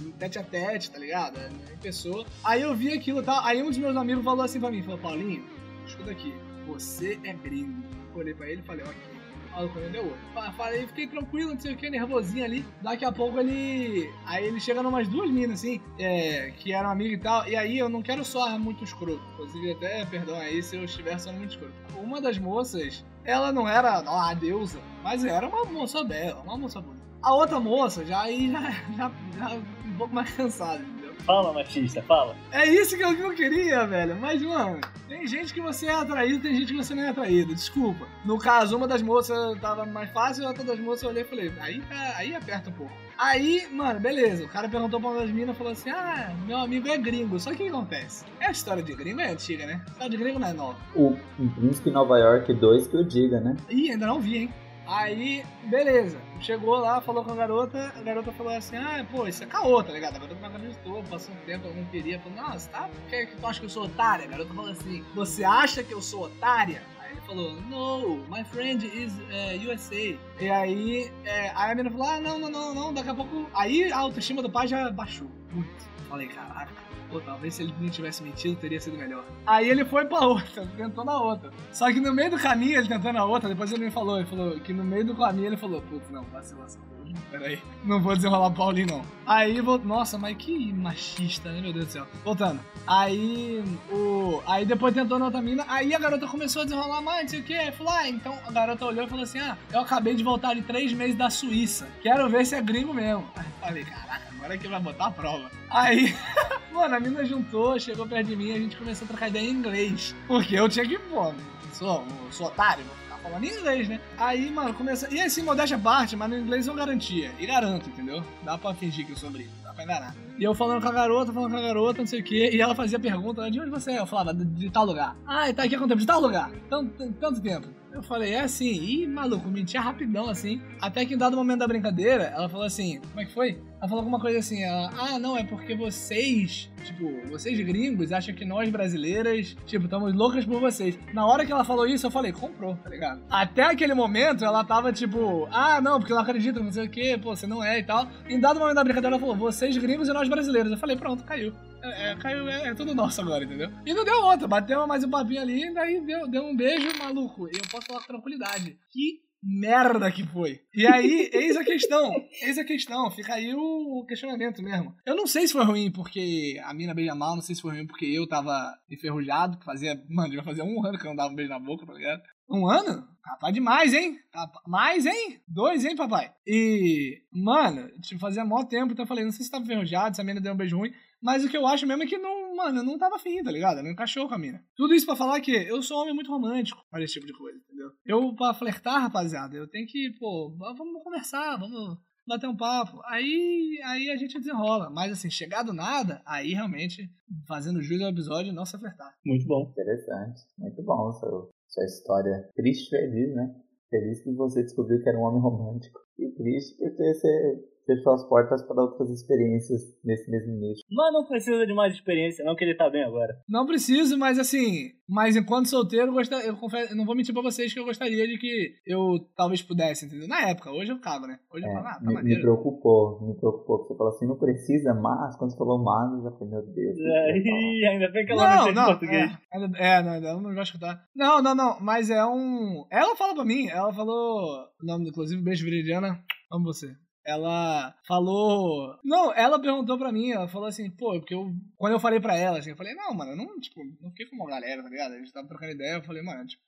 no tete a tete, tá ligado? É, em pessoa. Aí eu vi aquilo e tá? tal. Aí um dos meus amigos falou assim pra mim, falou, Paulinho, escuta aqui, você é gringo. Eu olhei pra ele e falei, ok maluco não deu outro. Falei, fiquei tranquilo, não sei o que, nervosinho ali. Daqui a pouco ele. Aí ele chega numas duas minas, assim, é, que eram amigas e tal. E aí eu não quero soar muito escroto. Inclusive, até perdão aí se eu estiver soando muito escroto. Uma das moças, ela não era a deusa, mas era uma moça bela, uma moça bonita. A outra moça já aí já, já, já um pouco mais cansada. Fala, machista, fala. É isso que eu não queria, velho. Mas, mano, tem gente que você é atraído, tem gente que você não é atraído. Desculpa. No caso, uma das moças tava mais fácil, a outra das moças eu olhei e falei, aí, tá, aí aperta um pouco. Aí, mano, beleza. O cara perguntou pra uma das minas e falou assim: Ah, meu amigo é gringo. Só que o que acontece? É a história de gringo é antiga, né? A história de gringo não é nova. O Príncipe Nova York 2 que eu diga, né? Ih, ainda não vi, hein? Aí, beleza. Chegou lá, falou com a garota, a garota falou assim: Ah, pô, isso é caô, tá ligado? A garota não acreditou, passou um tempo, não queria. Falou: Nossa, tá? Quer que tu acha que eu sou otária? A garota falou assim: Você acha que eu sou otária? Aí ele falou: No, my friend is uh, eh, USA. E aí, é, aí a menina falou: Ah, não, não, não, não, daqui a pouco. Aí a autoestima do pai já baixou muito. Falei: Caraca. Pô, talvez se ele não tivesse mentido, teria sido melhor. Aí ele foi pra outra, tentou na outra. Só que no meio do caminho, ele tentando a outra, depois ele me falou, ele falou que no meio do caminho ele falou, putz, não, vacilação. Peraí, não vou desenrolar Paulinho, não. Aí, vou... nossa, mas que machista, né, meu Deus do céu. Voltando. Aí, o... Aí depois tentou na outra mina, aí a garota começou a desenrolar mais, não sei o que. Falou, ah, então a garota olhou e falou assim, ah, eu acabei de voltar de três meses da Suíça. Quero ver se é gringo mesmo. Aí falei, caraca, agora é que vai botar a prova. Aí, mano, a mina juntou, chegou perto de mim, a gente começou a trocar ideia em inglês. Porque eu tinha que, pô, sou, sou otário, ficar falando em inglês, né? Aí, mano, começa. E assim, modéstia parte, mas no inglês eu garantia. E garanto, entendeu? Dá pra fingir que eu sou gringo, dá pra enganar. E eu falando com a garota, falando com a garota, não sei o quê, e ela fazia pergunta, né, de onde você é? Eu falava, de, de tal lugar. Ah, tá aqui há quanto tempo? De tal lugar. Tanto, tanto tempo. Eu falei, é assim, ih, maluco, mentia rapidão assim. Até que em dado momento da brincadeira, ela falou assim: como é que foi? Ela falou alguma coisa assim: ela, ah, não, é porque vocês, tipo, vocês gringos acham que nós brasileiras, tipo, estamos loucas por vocês. Na hora que ela falou isso, eu falei: comprou, tá ligado? Até aquele momento, ela tava tipo: ah, não, porque eu não acredito, não sei o que, pô, você não é e tal. Em dado momento da brincadeira, ela falou: vocês gringos e nós brasileiros. Eu falei: pronto, caiu. É, é, caiu, é, é, tudo nosso agora, entendeu? E não deu outra, bateu mais um papinho ali, e daí deu, deu um beijo, maluco. E eu posso falar com tranquilidade. Que merda que foi. E aí, eis a questão. Eis a questão. Fica aí o questionamento mesmo. Eu não sei se foi ruim porque a mina beija mal, não sei se foi ruim porque eu tava enferrujado, fazia, mano, já fazia um ano que eu não dava um beijo na boca, tá ligado? Um ano? Rapaz, demais, hein? Mais, hein? Dois, hein, papai? E, mano, tipo, fazia mó tempo, então eu falei, não sei se tava enferrujado, se a mina deu um beijo ruim, mas o que eu acho mesmo é que não, mano, eu não tava afim, tá ligado? Não encaixou com a mina. Tudo isso pra falar que eu sou um homem muito romântico para esse tipo de coisa, entendeu? Eu, pra flertar, rapaziada, eu tenho que, pô, vamos conversar, vamos bater um papo. Aí, aí a gente desenrola. Mas assim, chegar do nada, aí realmente, fazendo jus ao episódio, não se apertar. Muito bom. Interessante. Muito bom seu, sua história. Triste feliz, né? Feliz que você descobriu que era um homem romântico. E triste porque você fechou as portas para outras experiências nesse mesmo nicho. Mas não precisa de mais experiência, não que ele tá bem agora. Não preciso, mas assim, mas enquanto solteiro, eu, gostaria, eu, confesso, eu não vou mentir pra vocês que eu gostaria de que eu talvez pudesse, entendeu? Na época, hoje eu cago, né? Hoje é, eu falo, ah, tá me, maneiro. me preocupou, me preocupou. Você falou assim, não precisa, mas quando você falou mas, eu já falei, meu Deus. É, ainda bem que ela não, não entende português. É, é, não, ela não vai escutar. Não, não, não, mas é um. Ela fala pra mim, ela falou. O nome, inclusive, beijo, Viridiana. Amo você ela falou. Não, ela perguntou pra mim, ela falou assim, pô, porque eu. Quando eu falei pra ela, assim, eu falei, não, mano, eu não, tipo, não fiquei com uma galera, tá ligado? A gente tava trocando ideia, eu falei, mano, tipo,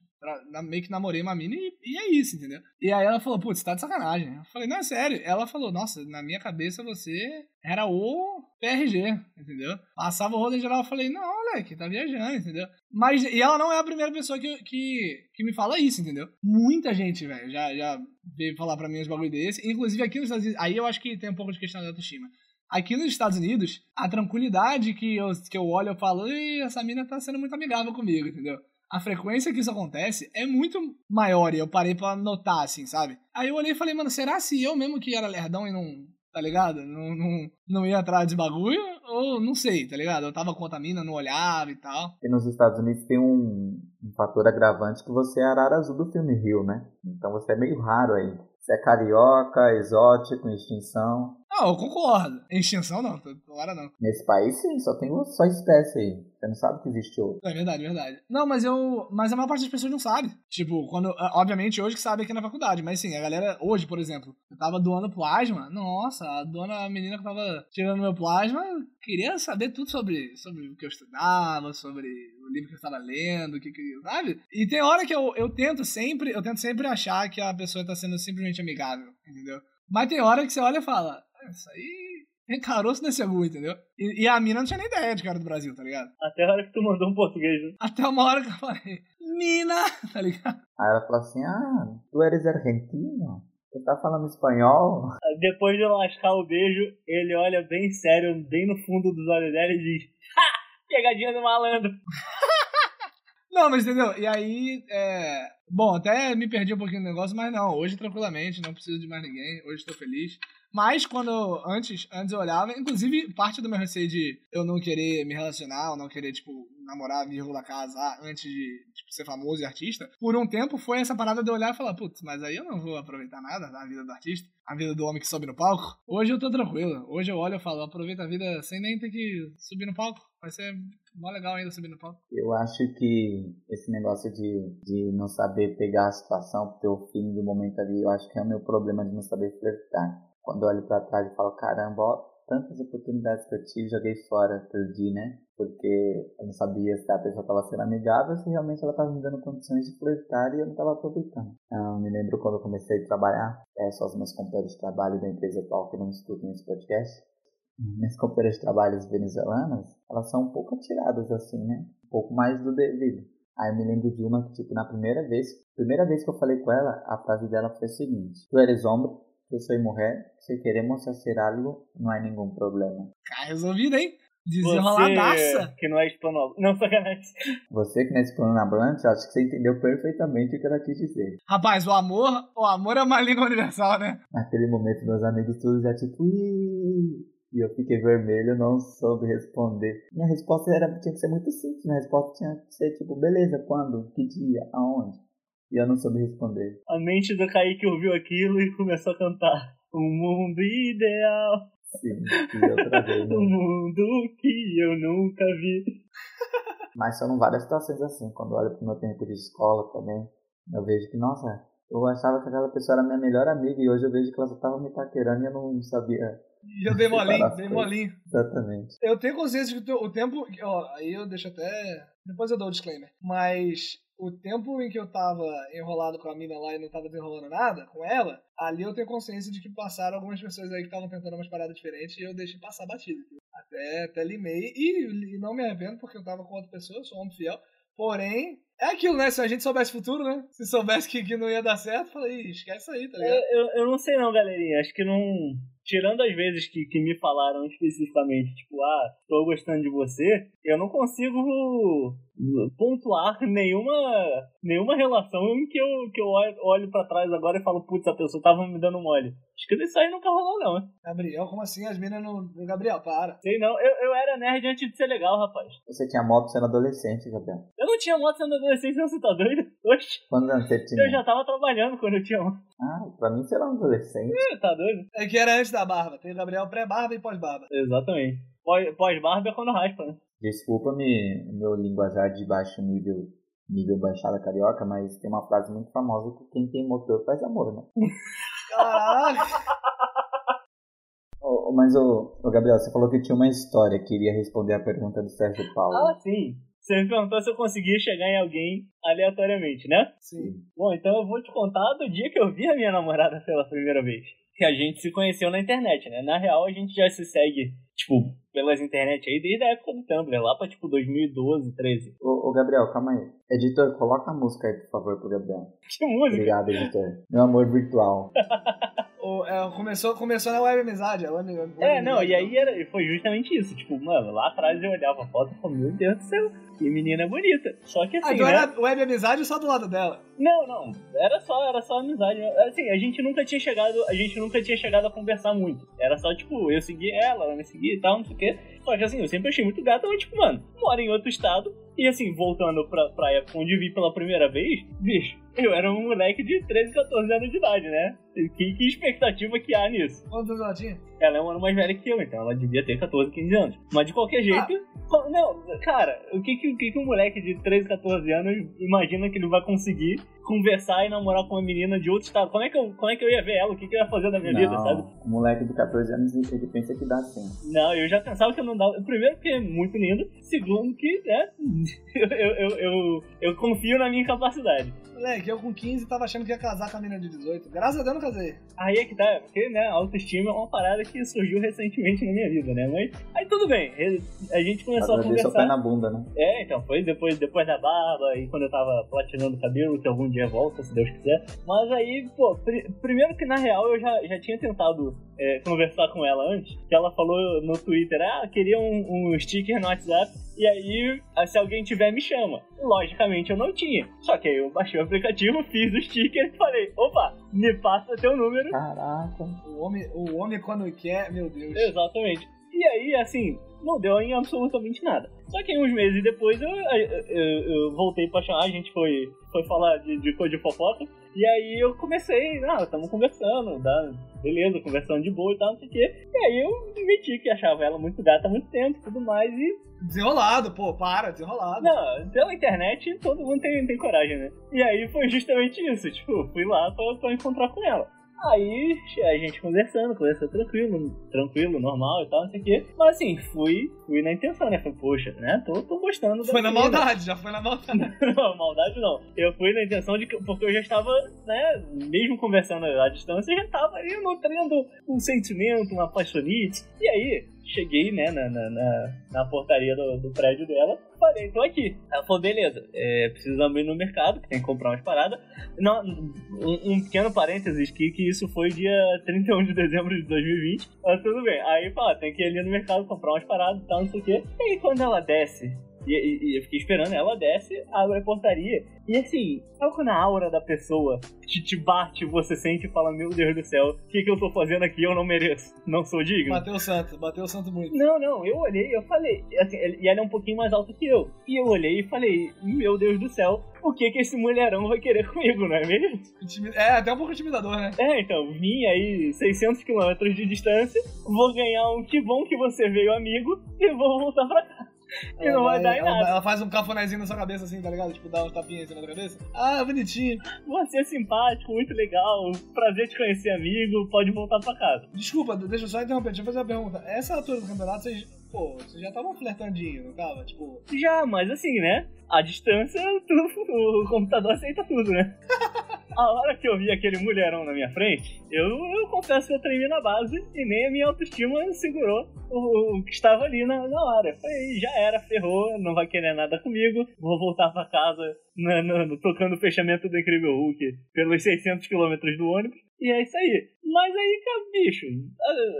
meio que namorei uma mina e, e, é isso, entendeu? E aí ela falou, putz, tá de sacanagem. Eu falei, não, é sério. Ela falou, nossa, na minha cabeça você era o PRG, entendeu? Passava o rodo em geral, eu falei, não, moleque, tá viajando, entendeu? Mas, e ela não é a primeira pessoa que, que, que me fala isso, entendeu? Muita gente, velho, já, já veio falar pra mim uns bagulho desse. Inclusive aqui nos Estados Unidos, aí eu acho que tem um pouco de questão de autoestima. Aqui nos Estados Unidos, a tranquilidade que eu, que eu olho, eu falo, essa mina tá sendo muito amigável comigo, entendeu? A frequência que isso acontece é muito maior e eu parei pra notar, assim, sabe? Aí eu olhei e falei, mano, será se eu mesmo que era lerdão e não, tá ligado? Não, não, não ia atrás de bagulho? Ou não sei, tá ligado? Eu tava com a mina, não olhava e tal. E nos Estados Unidos tem um, um fator agravante que você é arara azul do filme Rio, né? Então você é meio raro aí. Você é carioca, exótico, extinção. Não, eu concordo. Extinção não, agora não. Nesse país sim, só tem uma só espécie aí. Você não sabe que existe outro. É verdade, verdade. Não, mas eu. Mas a maior parte das pessoas não sabe. Tipo, quando. Obviamente, hoje que sabe aqui na faculdade. Mas sim, a galera, hoje, por exemplo, eu tava doando plasma. Nossa, a dona a menina que tava tirando meu plasma queria saber tudo sobre, sobre o que eu estudava, sobre o livro que eu estava lendo, o que, que. Sabe? E tem hora que eu, eu tento sempre. Eu tento sempre achar que a pessoa tá sendo simplesmente amigável, entendeu? Mas tem hora que você olha e fala, isso aí encarou-se nesse agulho, entendeu? E, e, a mina não tinha nem ideia de cara do Brasil, tá ligado? Até a hora que tu mandou um português, né? Até uma hora que eu falei, mina, tá ligado? Aí ela falou assim, ah, tu eres argentino? Você tá falando espanhol? Depois de lascar o beijo, ele olha bem sério, bem no fundo dos olhos dela e diz, ha! Pegadinha do malandro. não, mas entendeu? E aí, é... Bom, até me perdi um pouquinho no negócio, mas não, hoje tranquilamente, não preciso de mais ninguém, hoje estou feliz. Mas quando antes, antes eu olhava, inclusive parte do meu receio de eu não querer me relacionar, ou não querer, tipo, namorar, vírgula, casar antes de tipo, ser famoso e artista, por um tempo foi essa parada de eu olhar e falar, putz, mas aí eu não vou aproveitar nada da vida do artista, a vida do homem que sobe no palco. Hoje eu tô tranquilo. Hoje eu olho e falo, aproveita a vida sem nem ter que subir no palco. Vai ser mó legal ainda subir no palco. Eu acho que esse negócio de, de não saber pegar a situação, ter o fim do momento ali, eu acho que é o meu problema de não saber flertar quando eu olho para trás e falo, caramba, ó, tantas oportunidades que eu tive, joguei fora, perdi, né? Porque eu não sabia se a pessoa estava sendo amigável, se realmente ela estava me dando condições de flertar e eu não estava aproveitando. Eu me lembro quando eu comecei a trabalhar, é, só os meus companheiros de trabalho da empresa atual que não escutam esse podcast. Minhas companheiras de trabalho venezuelanas, elas são um pouco atiradas assim, né? Um pouco mais do devido. Aí eu me lembro de uma que, tipo, na primeira vez, primeira vez que eu falei com ela, a frase dela foi a seguinte: Tu eres homem, eu sou mulher, se queremos fazer algo, não há nenhum problema. Cara, resolvido, hein? Desenroladaça. Que não é hispanohablante. Não, sacanagem. Você que não é hispanohablante, acho que você entendeu perfeitamente o que ela quis dizer. Rapaz, o amor, o amor é uma língua universal, né? Naquele momento, meus amigos todos já tipo, Ih! E eu fiquei vermelho, não soube responder. Minha resposta era, tinha que ser muito simples, minha resposta tinha que ser tipo, beleza, quando, que dia, aonde? E eu não soube responder. A mente do Kaique ouviu aquilo e começou a cantar. Um mundo ideal. Sim, outra vez. Né? um mundo que eu nunca vi. Mas são várias situações assim. Quando eu olho pro meu tempo de escola também, eu vejo que, nossa, eu achava que aquela pessoa era minha melhor amiga e hoje eu vejo que ela só tava me paquerando e eu não sabia E eu dei molinho, dei molinho. Exatamente. Eu tenho consciência de que o tempo. Ó, aí eu deixo até. Depois eu dou o disclaimer. Mas o tempo em que eu tava enrolado com a mina lá e não tava desenrolando nada com ela, ali eu tenho consciência de que passaram algumas pessoas aí que estavam tentando umas paradas diferentes e eu deixei passar batido. Até, até limei e, e não me arrependo porque eu tava com outra pessoa, sou um homem fiel. Porém, é aquilo, né? Se a gente soubesse o futuro, né? Se soubesse que, que não ia dar certo, falei, esquece aí, tá ligado? Eu, eu, eu, não sei não, galerinha. Acho que não. Tirando as vezes que, que me falaram especificamente, tipo, ah, tô gostando de você, eu não consigo pontuar nenhuma, nenhuma relação em que eu, que eu olho, pra trás agora e falo, putz, a pessoa tava me dando mole. Acho que isso aí nunca rolou, não. Hein? Gabriel, como assim? As minas não. Gabriel, para. Sei não, eu, eu era nerd antes de ser legal, rapaz. Você tinha moto sendo adolescente, Gabriel. Eu não tinha moto sendo adolescente, não, você tá doido? Oxe. Anos você tinha? Eu já tava trabalhando quando eu tinha moto. Ah, pra mim você era um adolescente. É, tá doido? É que era antes da barba. Tem o Gabriel pré-barba e pós-barba. Exatamente. Pós-barba é quando raspa, né? Desculpa-me o meu linguajar de baixo nível, nível baixada carioca, mas tem uma frase muito famosa que quem tem motor faz amor, né? Caralho! oh, mas, ô, oh, Gabriel, você falou que tinha uma história, queria responder a pergunta do Sérgio Paulo. Ah, sim. Você me perguntou se eu conseguia chegar em alguém aleatoriamente, né? Sim. Bom, então eu vou te contar do dia que eu vi a minha namorada pela primeira vez. Que a gente se conheceu na internet, né? Na real, a gente já se segue, tipo, pelas internet aí desde a época do Tumblr, lá pra tipo 2012, 13. Ô, ô, Gabriel, calma aí. Editor, coloca a música aí, por favor, pro Gabriel. Que música? Obrigado, editor. Meu amor virtual. o, é, começou, começou na web amizade. A web, web é, não, e aí era, foi justamente isso. Tipo, mano, lá atrás eu olhava a foto e falava, meu Deus do céu, que menina bonita. Só que assim. Ah, então né? era web amizade só do lado dela? Não, não. Era só, era só amizade. Assim, a gente nunca tinha chegado. A gente nunca tinha chegado a conversar muito. Era só, tipo, eu segui ela, ela me seguia e tal, não sei o quê. Só que assim, eu sempre achei muito gata, mas tipo, mano, mora em outro estado. E assim, voltando pra, pra época onde vi pela primeira vez, bicho, eu era um moleque de 13, 14 anos de idade, né? Que, que expectativa que há nisso? Quantos anos ela tinha? Ela é um ano mais velha que eu, então ela devia ter 14, 15 anos. Mas de qualquer jeito, ah. não, cara, o que que, o que um moleque de 13, 14 anos imagina que ele vai conseguir conversar e namorar com uma menina de outro estado. Como é que eu, como é que eu ia ver ela? O que, que eu ia fazer na minha não, vida, sabe? Um moleque de 14 anos, ele pensa que dá sim. Não, eu já pensava que eu não dava. Primeiro, porque é muito lindo. Segundo, que é, eu, eu, eu, eu, confio na minha capacidade. Moleque, eu com 15 tava achando que ia casar com a menina de 18. Graças a Deus não casei. Aí é que tá, porque, né, autoestima é uma parada que surgiu recentemente na minha vida, né? Mas aí tudo bem. A gente começou a conversar. pé na bunda, né? É, então, foi depois, depois da barba e quando eu tava platinando o cabelo, que algum dia volta, se Deus quiser. Mas aí, pô, pr primeiro que na real eu já, já tinha tentado é, conversar com ela antes, que ela falou no Twitter, ah, queria um, um sticker no WhatsApp, e aí, se alguém tiver, me chama. Logicamente eu não tinha. Só que aí eu baixei o aplicativo, fiz o sticker e falei, opa, me passa teu número. Caraca. O homem, o homem quando quer, meu Deus. Exatamente. E aí, assim, não deu em absolutamente nada. Só que uns meses depois eu, eu, eu, eu voltei pra chamar, a gente foi, foi falar de, de coisa de fofoca. E aí eu comecei, ah, estamos conversando, tá? beleza, conversando de boa e tal, não sei o quê. E aí eu admiti que achava ela muito gata há muito tempo e tudo mais. E Desenrolado, pô, para, desenrolado. Não, pela internet todo mundo tem, tem coragem, né? E aí foi justamente isso, tipo, fui lá pra, pra encontrar com ela. Aí a gente conversando, conversando tranquilo, tranquilo, normal e tal, não sei o quê. Mas assim, fui, fui na intenção, né? Falei, poxa, né? Tô, tô gostando Foi na maldade, já foi na maldade. não, maldade não. Eu fui na intenção de que, porque eu já estava, né, mesmo conversando à distância, eu já estava ali nutrindo um sentimento, uma apaixonite. E aí, cheguei, né, na, na, na, na portaria do, do, prédio dela, falei, tô aqui. Ela falou, beleza, é, precisamos ir no mercado, que tem que comprar umas paradas. Não, um, um, pequeno parênteses, que, que isso foi dia 31 de dezembro de 2020, mas tudo bem. Aí, fala, tem que ir ali no mercado comprar umas paradas e tal, não sei o quê. E aí, quando ela desce e, e, eu fiquei esperando, ela desce, abre a portaria. E assim, sabe quando a aura da pessoa te, te bate, você sente e fala: Meu Deus do céu, o que, que eu tô fazendo aqui? Eu não mereço, não sou digno. Bateu o santo, bateu o santo muito. Não, não, eu olhei eu falei, assim, e ela é um pouquinho mais alta que eu. E eu olhei e falei: Meu Deus do céu, o que que esse mulherão vai querer comigo, não é mesmo? É, até um pouco intimidador, né? É, então, vim aí 600 quilômetros de distância, vou ganhar um que bom que você veio amigo e vou voltar pra cá. E não vai dar em ela, nada. ela faz um cafunézinho na sua cabeça assim, tá ligado? Tipo, dá uns tapinhas cima da cabeça. Ah, bonitinho. Você é simpático, muito legal. Prazer te conhecer, amigo. Pode voltar pra casa. Desculpa, deixa eu só interromper, deixa eu fazer uma pergunta. Essa altura do campeonato, vocês, pô, vocês já estavam flertandinho, não tava? Tipo, Já, mas assim, né? A distância, tu- o computador aceita tudo, né? A hora que eu vi aquele mulherão na minha frente, eu, eu confesso que eu tremi na base e nem a minha autoestima segurou o, o que estava ali na, na hora. Falei, já era, ferrou, não vai querer nada comigo, vou voltar pra casa no- tocando o fechamento do Incrível Hulk pelos 600 quilômetros do ônibus. E é isso aí. Mas aí, bicho,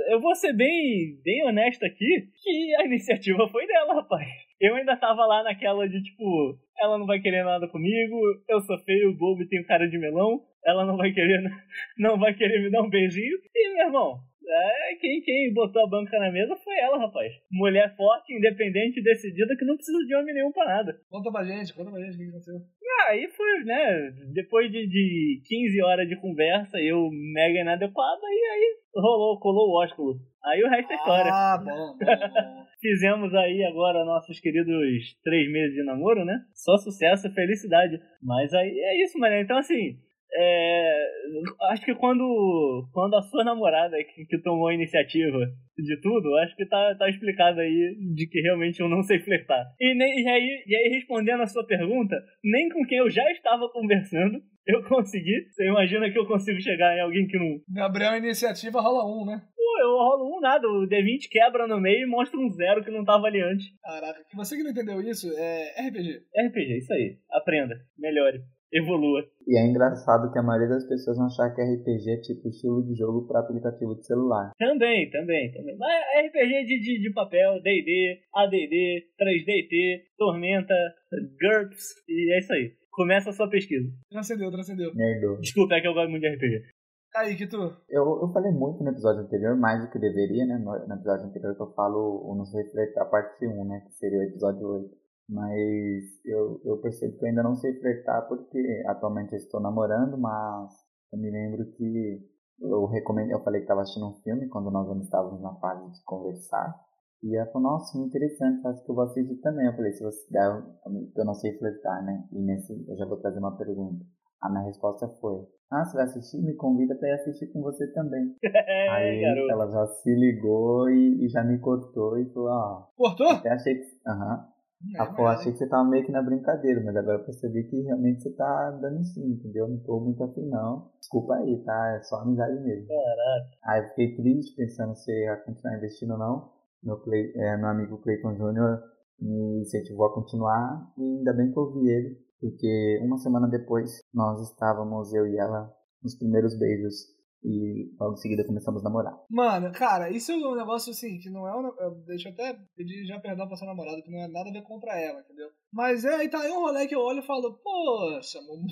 eu vou ser bem, bem honesto aqui que a iniciativa foi dela, rapaz. Eu ainda tava lá naquela de tipo, ela não vai querer nada comigo, eu sou feio, bobo e tenho cara de melão, ela não vai querer, não vai querer me dar um beijinho. E, meu irmão, é, quem, quem botou a banca na mesa foi ela, rapaz. Mulher forte, independente, decidida, que não precisa de homem nenhum pra nada. conta pra gente, conta pra gente o que aconteceu. Ah, Aí foi, né? Depois de, de 15 horas de conversa, eu mega inadequada, e aí rolou, colou o ósculo. Aí o resto é história. Ah, bom, bom, bom. Fizemos aí agora nossos queridos três meses de namoro, né? Só sucesso e felicidade. Mas aí é isso, mano. Então, assim, é, acho que quando, quando a sua namorada que, que tomou a iniciativa de tudo, acho que tá, tá explicado aí de que realmente eu não sei flertar. E, nem, e, aí, e aí, respondendo a sua pergunta, nem com quem eu já estava conversando eu consegui. Você imagina que eu consigo chegar em alguém que não. Gabriel, iniciativa rola um, né? Pô, eu rolo um nada. O D20 quebra no meio e mostra um zero que não tava ali antes. Caraca, que você que não entendeu isso, é RPG. RPG, isso aí. Aprenda, melhore, evolua. E é engraçado que a maioria das pessoas vão achar que RPG é tipo estilo de jogo para aplicativo de celular. Também, também, também. Mas é RPG de, de, de papel, D&D, AD&D, 3DT, Tormenta, GURPS, e é isso aí. Começa a sua pesquisa. Transcendeu, transcendeu. Nerdou. Desculpa, é que eu gosto muito de RPG. Aí, que tu? Eu, eu falei muito no episódio anterior, mais do que deveria, né? No, no episódio anterior que eu falo o Nos Refletir, a parte 1, né? Que seria o episódio 8. Mas eu, eu percebo que eu ainda não sei flertar porque atualmente eu estou namorando, mas eu me lembro que eu recomendo, eu falei que estava assistindo um filme quando nós ainda estávamos na fase de conversar. E ela falou, nossa, muito interessante, acho que eu vou assistir também. Eu falei, se você der, eu, não sei flertar, né? E nesse eu já vou trazer uma pergunta. A minha resposta foi, ah, você vai assistir? Me convida pra ir assistir com você também. É, Aí garoto. ela já se ligou e, e já me cortou e falou, ó, Cortou? até achei que. Aham. É, achei que você tava meio que na brincadeira, mas agora eu percebi que realmente você tá dando em cima, entendeu? Não tô muito afim não. Desculpa aí, tá? É só amizade mesmo. Caraca. Aí eu fiquei triste pensando se ia continuar investindo ou não. Meu, Clay, é, meu amigo Clayton Jr. me incentivou a continuar e ainda bem que eu vi ele, porque uma semana depois nós estávamos, eu e ela, nos primeiros beijos e logo em seguida começamos a namorar. Mano, cara, isso é um negócio assim, que não é um. Deixa eu até pedir já perdão pra sua namorada, que não é nada a ver contra ela, entendeu? Mas é, aí tá aí um rolê que eu olho e falo, poxa, mo-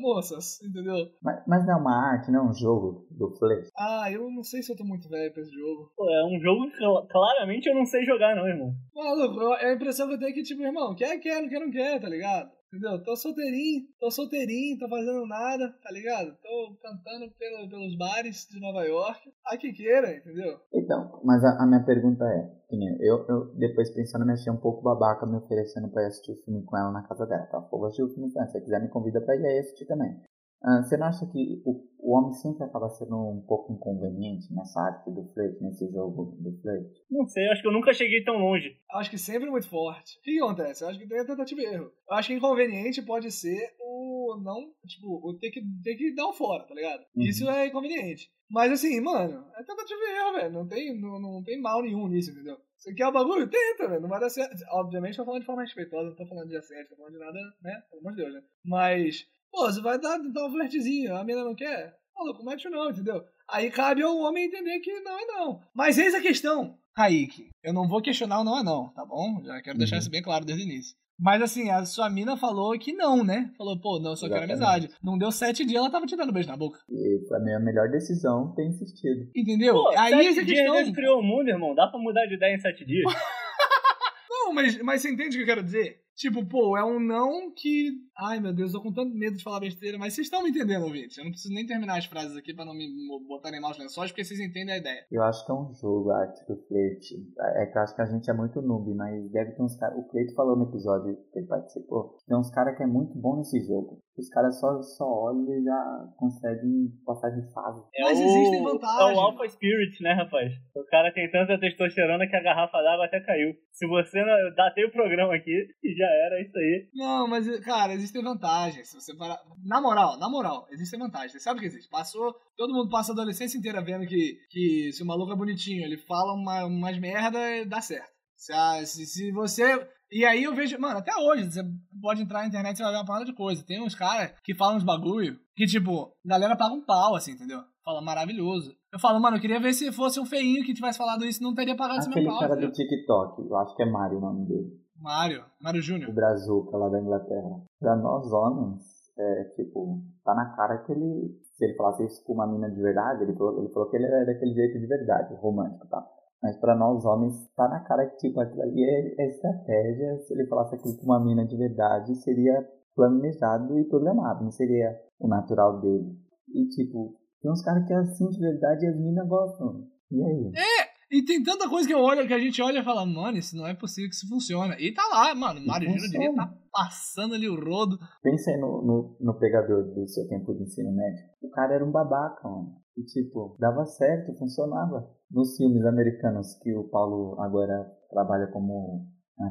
moças, entendeu? Mas, mas não é uma arte, não é um jogo do flerte. Ah, eu não sei se eu tô muito velho pra esse jogo. Pô, é um jogo que cl- claramente eu não sei jogar, não, irmão. Maluco, eu- a impressão que eu tenho é que, tipo, irmão, quer, quer, não quer, não quer, tá ligado? Entendeu? Tô solteirinho, tô solteirinho, tô fazendo nada, tá ligado? Tô cantando pelo, pelos bares de Nova York. A que queira, entendeu? Então, mas a, a minha pergunta é, eu, eu depois pensando, me achei um pouco babaca me oferecendo pra ir assistir o filme com ela na casa dela. Tá? Vou assistir o filme com ela. Se você quiser, me convida pra ir assistir também. Ah, você não acha que o, o homem sempre acaba sendo um pouco inconveniente nessa arte do flerte, nesse jogo do flerte? Não sei, acho que eu nunca cheguei tão longe. Acho que sempre muito forte. O que, que acontece? Eu acho que tem a tentativa e erro. Eu acho que inconveniente pode ser o não, tipo, o ter que, ter que dar um fora, tá ligado? Uhum. Isso é inconveniente. Mas assim, mano, é tentativa e erro, velho. Não tem, não, não tem mal nenhum nisso, entendeu? Você quer o bagulho? Tenta, velho. Não vai dar certo. Obviamente, tô falando de forma respeitosa, não tô falando de assédio, tô falando de nada, né? Pelo amor de Deus, né? Mas, pô, você vai dar, dar um flertezinho, a menina não quer? Maluco, mete não, entendeu? Aí cabe ao homem entender que não é não. Mas eis a questão. Kaique, eu não vou questionar o não é não, tá bom? Já quero deixar Uhum. isso bem claro desde o início. Mas assim, a sua mina falou que não, né? Falou, pô, não, eu só quero amizade. Não deu sete dias, ela tava te dando beijo na boca. E foi a minha melhor decisão ter insistido. Entendeu? Pô, Aí sete essa dias questão. Deus criou o mundo, irmão. Dá pra mudar de ideia em sete dias. Não, mas, mas você entende o que eu quero dizer? Tipo, pô, é um não que. Ai, meu Deus, eu tô com tanto medo de falar besteira, mas vocês estão me entendendo, ouvinte. Eu não preciso nem terminar as frases aqui pra não me botarem maus lençóis, porque vocês entendem a ideia. Eu acho que é um jogo, a arte do Flerte. É que eu acho que a gente é muito noob, mas deve ter uns caras. O Cleito falou no episódio que ele participou. Tem uns caras que é muito bom nesse jogo. Os caras só, só olham e já conseguem passar de fase. É mas o, existem vantagens. É o Alpha Spirit, né, rapaz? O cara tem tanta testosterona que a garrafa d'água até caiu. Se você datei o programa aqui, já era isso aí. Não, mas, cara, existem vantagens. Se você parar... Na moral, na moral, existem vantagens. Você sabe o que existe? Passou. Todo mundo passa a adolescência inteira vendo que, que se o maluco é bonitinho, ele fala uma, umas merda, dá certo. Se, se, se você e aí eu vejo, mano, até hoje, você pode entrar na internet e vai ver uma parada de coisa. Tem uns caras que falam uns bagulho que, tipo, a galera paga um pau, assim, entendeu? Fala maravilhoso. Eu falo, mano, eu queria ver se fosse um feinho que tivesse falado isso, não teria pagado esse meu pau. Aquele cara do TikTok, eu acho que é Mário o nome dele. Mário, Mário Júnior. O Brazuca lá da Inglaterra. Pra nós homens, é, tipo, tá na cara que ele, se ele falasse isso com uma mina de verdade, ele falou, ele falou que ele era daquele jeito de verdade, romântico, tá? Mas para nós homens, tá na cara que tipo, aquilo ali é, é estratégia. Se ele falasse aquilo com uma mina de verdade, seria planejado e programado, não seria o natural dele. E tipo, tem uns caras que é assim de verdade e as minas gostam. E aí? É! E tem tanta coisa que eu olho, que a gente olha e fala, mano, isso não é possível que isso funcione. E tá lá, mano, Mário Júnior devia estar tá passando ali o rodo. Pensa no, no, no pegador do seu tempo de ensino médio. O cara era um babaca, mano. E tipo, dava certo, funcionava. Nos filmes americanos que o Paulo agora trabalha como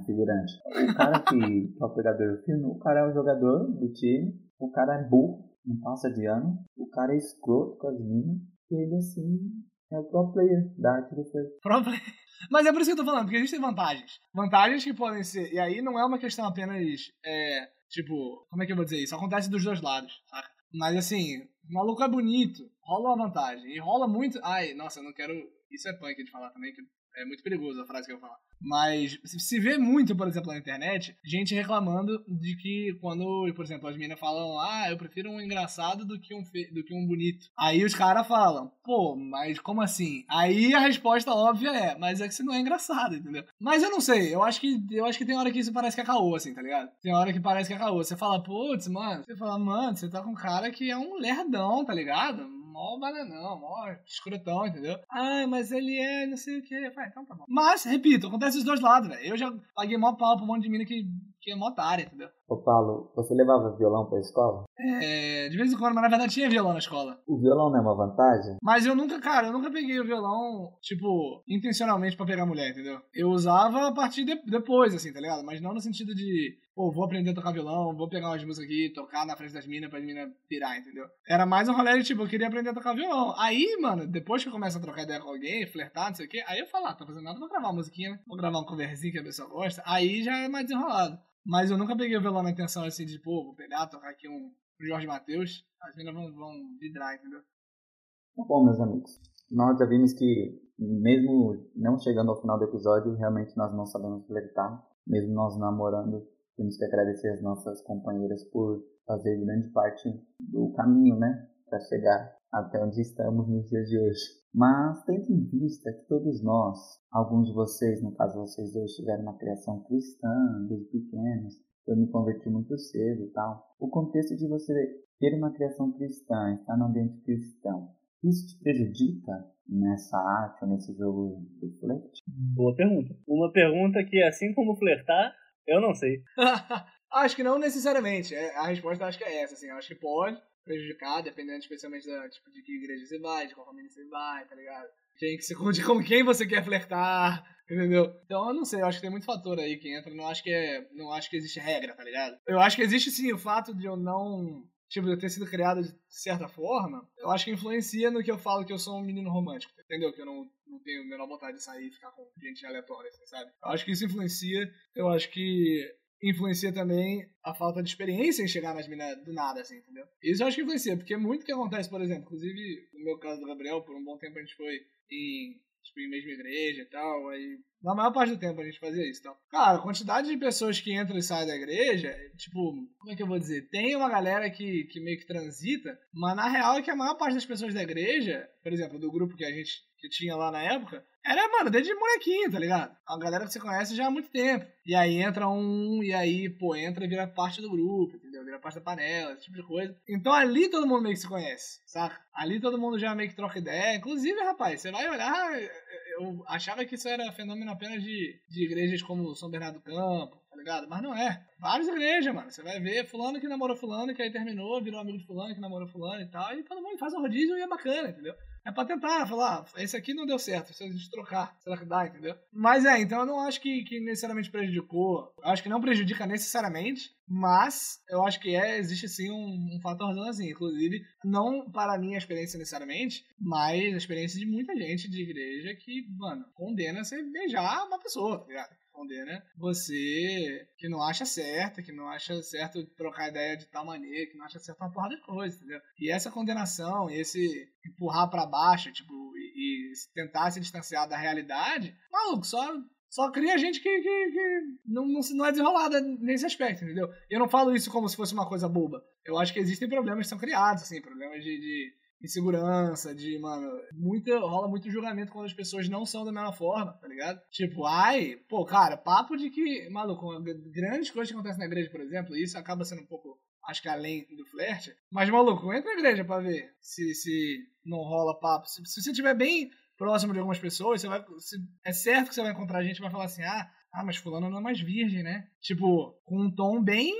figurante. O cara que é o pegador do filme, o cara é o jogador do time, o cara é burro, não passa de ano, o cara é escroto com as minas, e ele assim é o pro player da player. Mas é por isso que eu tô falando, porque existem vantagens. Vantagens que podem ser. E aí não é uma questão apenas. É, tipo, como é que eu vou dizer isso? Acontece dos dois lados, saca? Mas assim, o maluco é bonito, rola uma vantagem. E rola muito. Ai, nossa, eu não quero. Isso é punk de falar também, que é muito perigoso a frase que eu vou falar. Mas se vê muito, por exemplo, na internet, gente reclamando de que quando, por exemplo, as meninas falam, ah, eu prefiro um engraçado do que um, do que um bonito. Aí os caras falam, pô, mas como assim? Aí a resposta óbvia é, mas é que você não é engraçado, entendeu? Mas eu não sei, eu acho que eu acho que tem hora que isso parece que é caô, assim, tá ligado? Tem hora que parece que é caô. Você fala, putz, mano, você fala, mano, você tá com um cara que é um lerdão, tá ligado? Mó bananão, mó escrotão, entendeu? Ah, mas ele é não sei o que. então tá bom. Mas, repito, acontece os dois lados, velho. Eu já paguei mó pau pra um monte de mina que, que é mó otária, entendeu? Ô Paulo, você levava violão pra escola? É, de vez em quando, mas na verdade tinha violão na escola. O violão não é uma vantagem? Mas eu nunca, cara, eu nunca peguei o violão, tipo, intencionalmente pra pegar mulher, entendeu? Eu usava a partir de, depois, assim, tá ligado? Mas não no sentido de, pô, vou aprender a tocar violão, vou pegar umas músicas aqui, tocar na frente das minas pra as minas pirar, entendeu? Era mais um rolê de, tipo, eu queria aprender a tocar violão. Aí, mano, depois que eu começo a trocar ideia com alguém, flertar, não sei o quê, aí eu falo, ah, tô fazendo nada, vou gravar uma musiquinha, né? Vou gravar um coverzinho que a pessoa gosta. Aí já é mais desenrolado. Mas eu nunca peguei o violão na intenção assim de, pô, vou pegar, tocar aqui um Jorge Matheus. As meninas vão, vão vidrar, entendeu? Tá bom, meus amigos. Nós já vimos que, mesmo não chegando ao final do episódio, realmente nós não sabemos flertar. Mesmo nós namorando, temos que agradecer as nossas companheiras por fazer grande parte do caminho, né? Para chegar até onde estamos nos dias de hoje. Mas tendo em vista que todos nós, alguns de vocês, no caso vocês dois, tiveram uma criação cristã desde pequenos, eu me converti muito cedo e tal. O contexto de você ter uma criação cristã, estar no ambiente cristão, isso te prejudica nessa arte ou nesse jogo do flerte? Boa pergunta. Uma pergunta que, assim como flertar, eu não sei. acho que não necessariamente. É, a resposta acho que é essa, assim. Acho que pode, prejudicar, dependendo especialmente da, tipo, de que igreja você vai, de qual família você vai, tá ligado? Quem que você, de com quem você quer flertar, entendeu? Então eu não sei, eu acho que tem muito fator aí que entra, não acho que é, não acho que existe regra, tá ligado? Eu acho que existe sim o fato de eu não tipo, eu ter sido criado de certa forma, eu acho que influencia no que eu falo que eu sou um menino romântico, entendeu? Que eu não, não tenho a menor vontade de sair e ficar com gente aleatória, assim, sabe? Eu acho que isso influencia, eu acho que influencia também a falta de experiência em chegar nas minas do nada, assim, entendeu? Isso eu acho que influencia, porque muito que acontece, por exemplo, inclusive no meu caso do Gabriel, por um bom tempo a gente foi em, tipo, em mesma igreja e tal, aí Na maior parte do tempo a gente fazia isso. Então, cara, a quantidade de pessoas que entram e saem da igreja, tipo, como é que eu vou dizer? Tem uma galera que, que meio que transita, mas na real é que a maior parte das pessoas da igreja, por exemplo, do grupo que a gente que tinha lá na época, era, mano, desde molequinho, tá ligado? A galera que você conhece já há muito tempo. E aí entra um, e aí, pô, entra e vira parte do grupo, entendeu? Vira parte da panela, esse tipo de coisa. Então ali todo mundo meio que se conhece, saca? Ali todo mundo já meio que troca ideia. Inclusive, rapaz, você vai olhar, eu achava que isso era fenômeno apenas de, de igrejas como São Bernardo do Campo, tá ligado? Mas não é. Várias igrejas, mano. Você vai ver fulano que namorou fulano, que aí terminou, virou amigo de fulano, que namorou fulano e tal. E todo mundo faz um rodízio e é bacana, entendeu? É pra tentar falar, ah, esse aqui não deu certo, se a gente trocar, será que dá, entendeu? Mas é, então eu não acho que, que necessariamente prejudicou. Eu acho que não prejudica necessariamente, mas eu acho que é, existe sim um, um fatorzão assim. Inclusive, não para a minha experiência necessariamente, mas a experiência de muita gente de igreja que, mano, condena você beijar uma pessoa, tá ligado? Condena você que não acha certo, que não acha certo trocar ideia de tal maneira, que não acha certo uma porrada de coisa, entendeu? E essa condenação, esse empurrar para baixo, tipo, e, e, tentar se distanciar da realidade, maluco, só só cria gente que, que, que não, não, não, é desenrolada nesse aspecto, entendeu? Eu não falo isso como se fosse uma coisa boba. Eu acho que existem problemas que são criados, assim, problemas de, de insegurança, de, mano, muita, rola muito julgamento quando as pessoas não são da mesma forma, tá ligado? Tipo, ai, pô, cara, papo de que, maluco, grandes coisas que acontecem na igreja, por exemplo, e isso acaba sendo um pouco, acho que além do flerte, mas, maluco, entra na igreja pra ver se, se não rola papo. Se, se você estiver bem próximo de algumas pessoas, você vai, se, é certo que você vai encontrar gente que vai falar assim, ah, ah, mas fulano não é mais virgem, né? Tipo, com um tom bem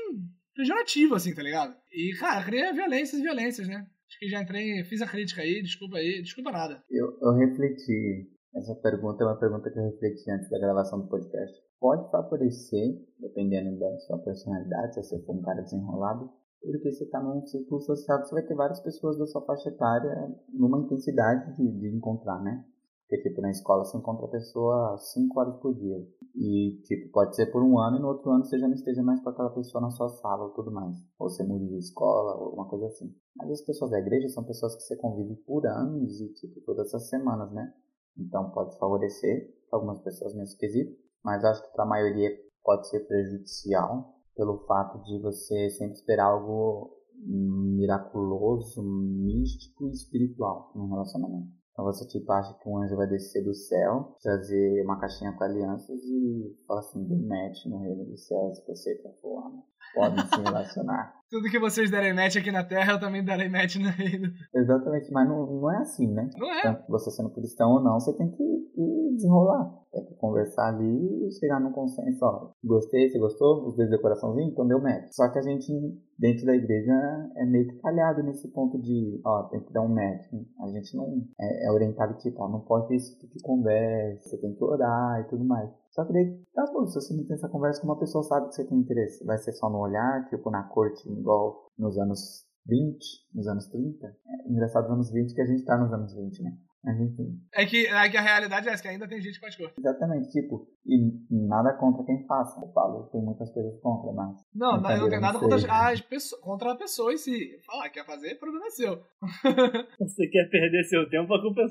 pejorativo, assim, tá ligado? E, cara, cria violências e violências, né? Acho que já entrei, fiz a crítica aí, desculpa aí, desculpa nada. Eu, eu refleti, essa pergunta é uma pergunta que eu refleti antes da gravação do podcast. Pode favorecer, dependendo da sua personalidade, se você for um cara desenrolado, porque você está num círculo social que você vai ter várias pessoas da sua faixa etária numa intensidade de, de encontrar, né? Porque, tipo, na escola você encontra a pessoa 5 horas por dia. E, tipo, pode ser por um ano e no outro ano você já não esteja mais com aquela pessoa na sua sala ou tudo mais. Ou você mude de escola ou uma coisa assim. Mas as pessoas da igreja são pessoas que você convive por anos e, tipo, todas as semanas, né? Então pode favorecer algumas pessoas nesse quesito. Mas acho que para a maioria pode ser prejudicial pelo fato de você sempre esperar algo miraculoso, místico e espiritual no relacionamento. Então você tipo acha que um anjo vai descer do céu, trazer uma caixinha com alianças e falar assim, do match no reino dos céus, você tá forma. Podem se relacionar. Tudo que vocês derem match aqui na Terra, eu também darei match no reino. Exatamente, mas não, não é assim, né? Não é. Você sendo cristão ou não, você tem que, que desenrolar. Tem que conversar ali e chegar num consenso, ó. Gostei, você gostou? Os dois de coraçãozinho? Então deu match. Só que a gente, dentro da igreja, é meio que calhado nesse ponto de, ó, tem que dar um match. A gente não é, é orientado, tipo, ó, não pode ter esse tipo de conversa, você tem que orar e tudo mais. Só que daí, tá bom, se você não tem essa conversa com uma pessoa, sabe que você tem interesse. Vai ser só no olhar, tipo na corte, igual nos anos 20, nos anos 30. É engraçado nos anos 20 que a gente tá nos anos 20, né? Mas enfim. É que, é que a realidade é essa, que ainda tem gente que faz corte. Exatamente, tipo, e nada contra quem faça. Eu falo, tem muitas coisas contra, mas. Não, não, eu não tenho nada contra as pessoas, contra a pessoa em si. Falar, quer fazer, problema é seu. Você quer perder seu tempo, a culpa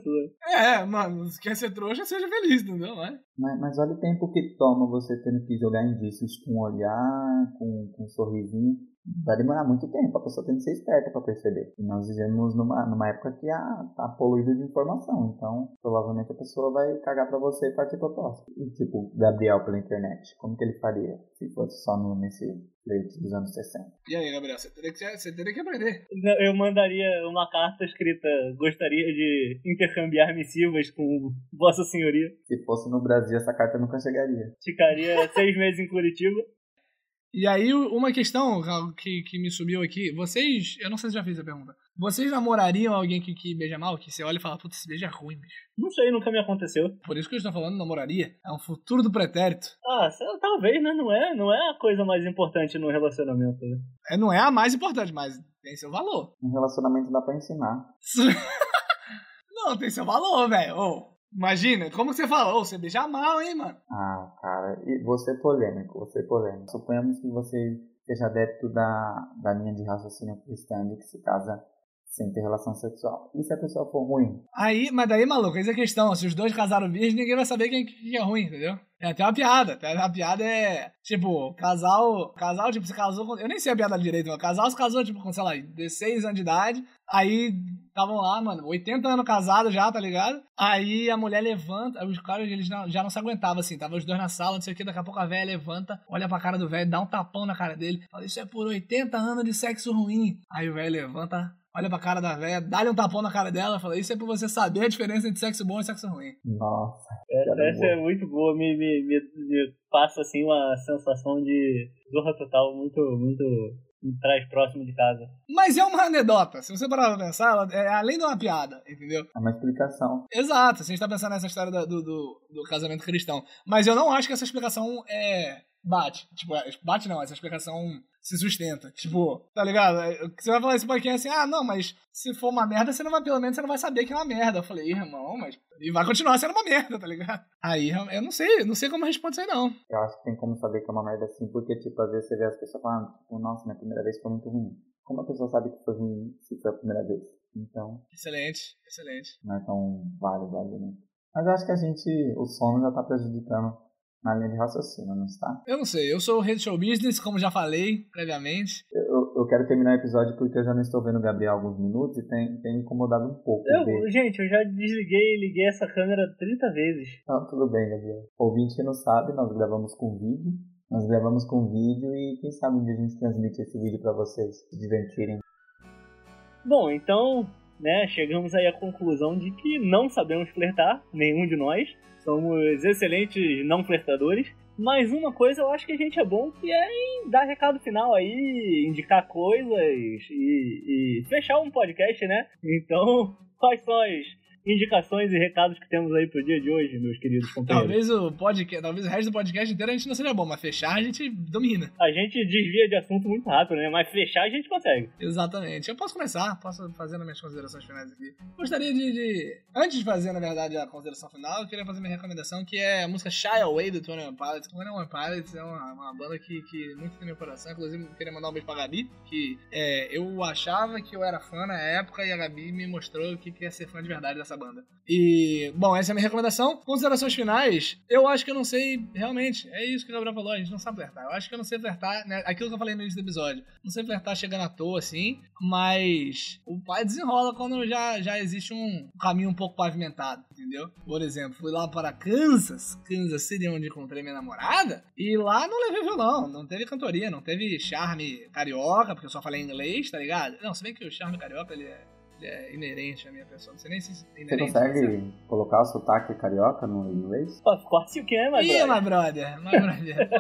é. É, mano, se quer ser trouxa, seja feliz, entendeu? Mas, mas olha o tempo que toma você tendo que jogar indícios com um olhar, com, com um sorrisinho vai demorar muito tempo, a pessoa tem que ser esperta para perceber. E nós vivemos numa, numa época que a, tá poluída de informação, então provavelmente a pessoa vai cagar para você e partir pra próxima. E tipo, Gabriel pela internet, como que ele faria se fosse só no, nesse leite dos anos 60? E aí, Gabriel, você teria que, você teria que aprender. Eu mandaria uma carta escrita, gostaria de intercambiar missivas com Vossa Senhoria. Se fosse no Brasil, essa carta nunca chegaria. Ficaria seis meses em Curitiba. E aí, uma questão que, que me subiu aqui, vocês. Eu não sei se já fiz a pergunta. Vocês namorariam alguém que, que beija mal? Que você olha e fala, putz, esse beijo é ruim, bicho. Não sei, nunca me aconteceu. Por isso que eu estou falando namoraria. É um futuro do pretérito. Ah, talvez, né? Não é, não é a coisa mais importante no relacionamento. Né? É, não é a mais importante, mas tem seu valor. Um relacionamento dá pra ensinar. não, tem seu valor, velho. Oh, Imagina, como você falou, você beija mal, hein, mano? Ah, cara, e você é polêmico, você é polêmico. Suponhamos que você seja adepto da, da linha de raciocínio cristã de que se casa sem ter relação sexual. E se a pessoa for ruim? Aí, mas daí, maluco, essa é a questão. Se os dois casaram virgem, ninguém vai saber quem, quem é ruim, entendeu? É até uma piada. Uma piada é, tipo, casal. Casal, tipo, se casou com. Eu nem sei a piada direito, mas casal se casou, tipo, com, sei lá, 16 anos de idade. Aí estavam lá, mano, 80 anos casados já, tá ligado? Aí a mulher levanta, os caras eles não, já não se aguentavam assim, tava os dois na sala, não sei o que, daqui a pouco a velha levanta, olha pra cara do velho, dá um tapão na cara dele, fala: Isso é por 80 anos de sexo ruim. Aí o velho levanta, olha pra cara da velha, dá-lhe um tapão na cara dela, fala: Isso é pra você saber a diferença entre sexo bom e sexo ruim. Nossa. Essa, essa é muito boa, me, me, me, me passa assim uma sensação de zorra total muito, muito me traz próximo de casa. Mas é uma anedota. Se você parar pra pensar, ela é além de uma piada, entendeu? É uma explicação. Exato. Se a gente tá pensando nessa história do, do, do casamento cristão. Mas eu não acho que essa explicação é. Bate. Tipo, bate não, essa explicação se sustenta. Tipo, tá ligado? Você vai falar esse podcast assim, ah, não, mas se for uma merda, você não vai, pelo menos você não vai saber que é uma merda. Eu falei, irmão, mas. E vai continuar sendo uma merda, tá ligado? Aí eu não sei, não sei como responder isso aí, não. Eu acho que tem como saber que é uma merda assim, porque, tipo, às vezes você vê as pessoas falando, tipo, nossa, minha primeira vez foi muito ruim. Como a pessoa sabe que foi ruim se foi a primeira vez? Então. Excelente, excelente. Não é tão válido, né? Mas eu acho que a gente, o sono já tá prejudicando na linha de raciocínio, não está? Eu não sei, eu sou o rei do show business, como já falei previamente. Eu, eu quero terminar o episódio porque eu já não estou vendo o Gabriel há alguns minutos e tem, tem me incomodado um pouco. Eu, gente, eu já desliguei e liguei essa câmera 30 vezes. Não, tudo bem, Gabriel. O ouvinte não sabe, nós gravamos com vídeo. Nós gravamos com vídeo e quem sabe onde a gente transmite esse vídeo para vocês se divertirem. Bom, então, né, chegamos aí à conclusão de que não sabemos flertar, nenhum de nós. Somos excelentes não flertadores. Mas uma coisa eu acho que a gente é bom que é em dar recado final aí, indicar coisas e, e fechar um podcast, né? Então, quais são as indicações e recados que temos aí pro dia de hoje, meus queridos companheiros. Talvez o podcast, talvez o resto do podcast inteiro a gente não seja bom, mas fechar a gente domina. A gente desvia de assunto muito rápido, né? Mas fechar a gente consegue. Exatamente. Eu posso começar, posso fazer minhas considerações finais aqui. Gostaria de, de, Antes de fazer, na verdade, a consideração final, eu queria fazer minha recomendação, que é a música Shy Away do Tony One Pilots. Tony One Pilots é uma, uma banda que, que muito tem meu coração. Inclusive, eu queria mandar um beijo pra Gabi, que é, eu achava que eu era fã na época e a Gabi me mostrou o que é ser fã de verdade dessa banda. E bom, essa é a minha recomendação. Considerações finais, eu acho que eu não sei, realmente, é isso que o Gabriel falou, a gente não sabe flertar. Eu acho que eu não sei flertar, né? Aquilo que eu falei no início do episódio. Não sei flertar chegando à toa, assim, mas o pai desenrola quando já, já existe um caminho um pouco pavimentado, entendeu? Por exemplo, fui lá para Kansas, Kansas City, onde encontrei minha namorada, e lá não levei violão, não teve cantoria, não teve charme carioca, porque eu só falei inglês, tá ligado? Não, se bem que o charme carioca, ele é é inerente à minha pessoa. Não sei nem se é inerente. Você consegue colocar o sotaque carioca no inglês? Pô, quase o que é, my Ih, my brother. My brother. Pô,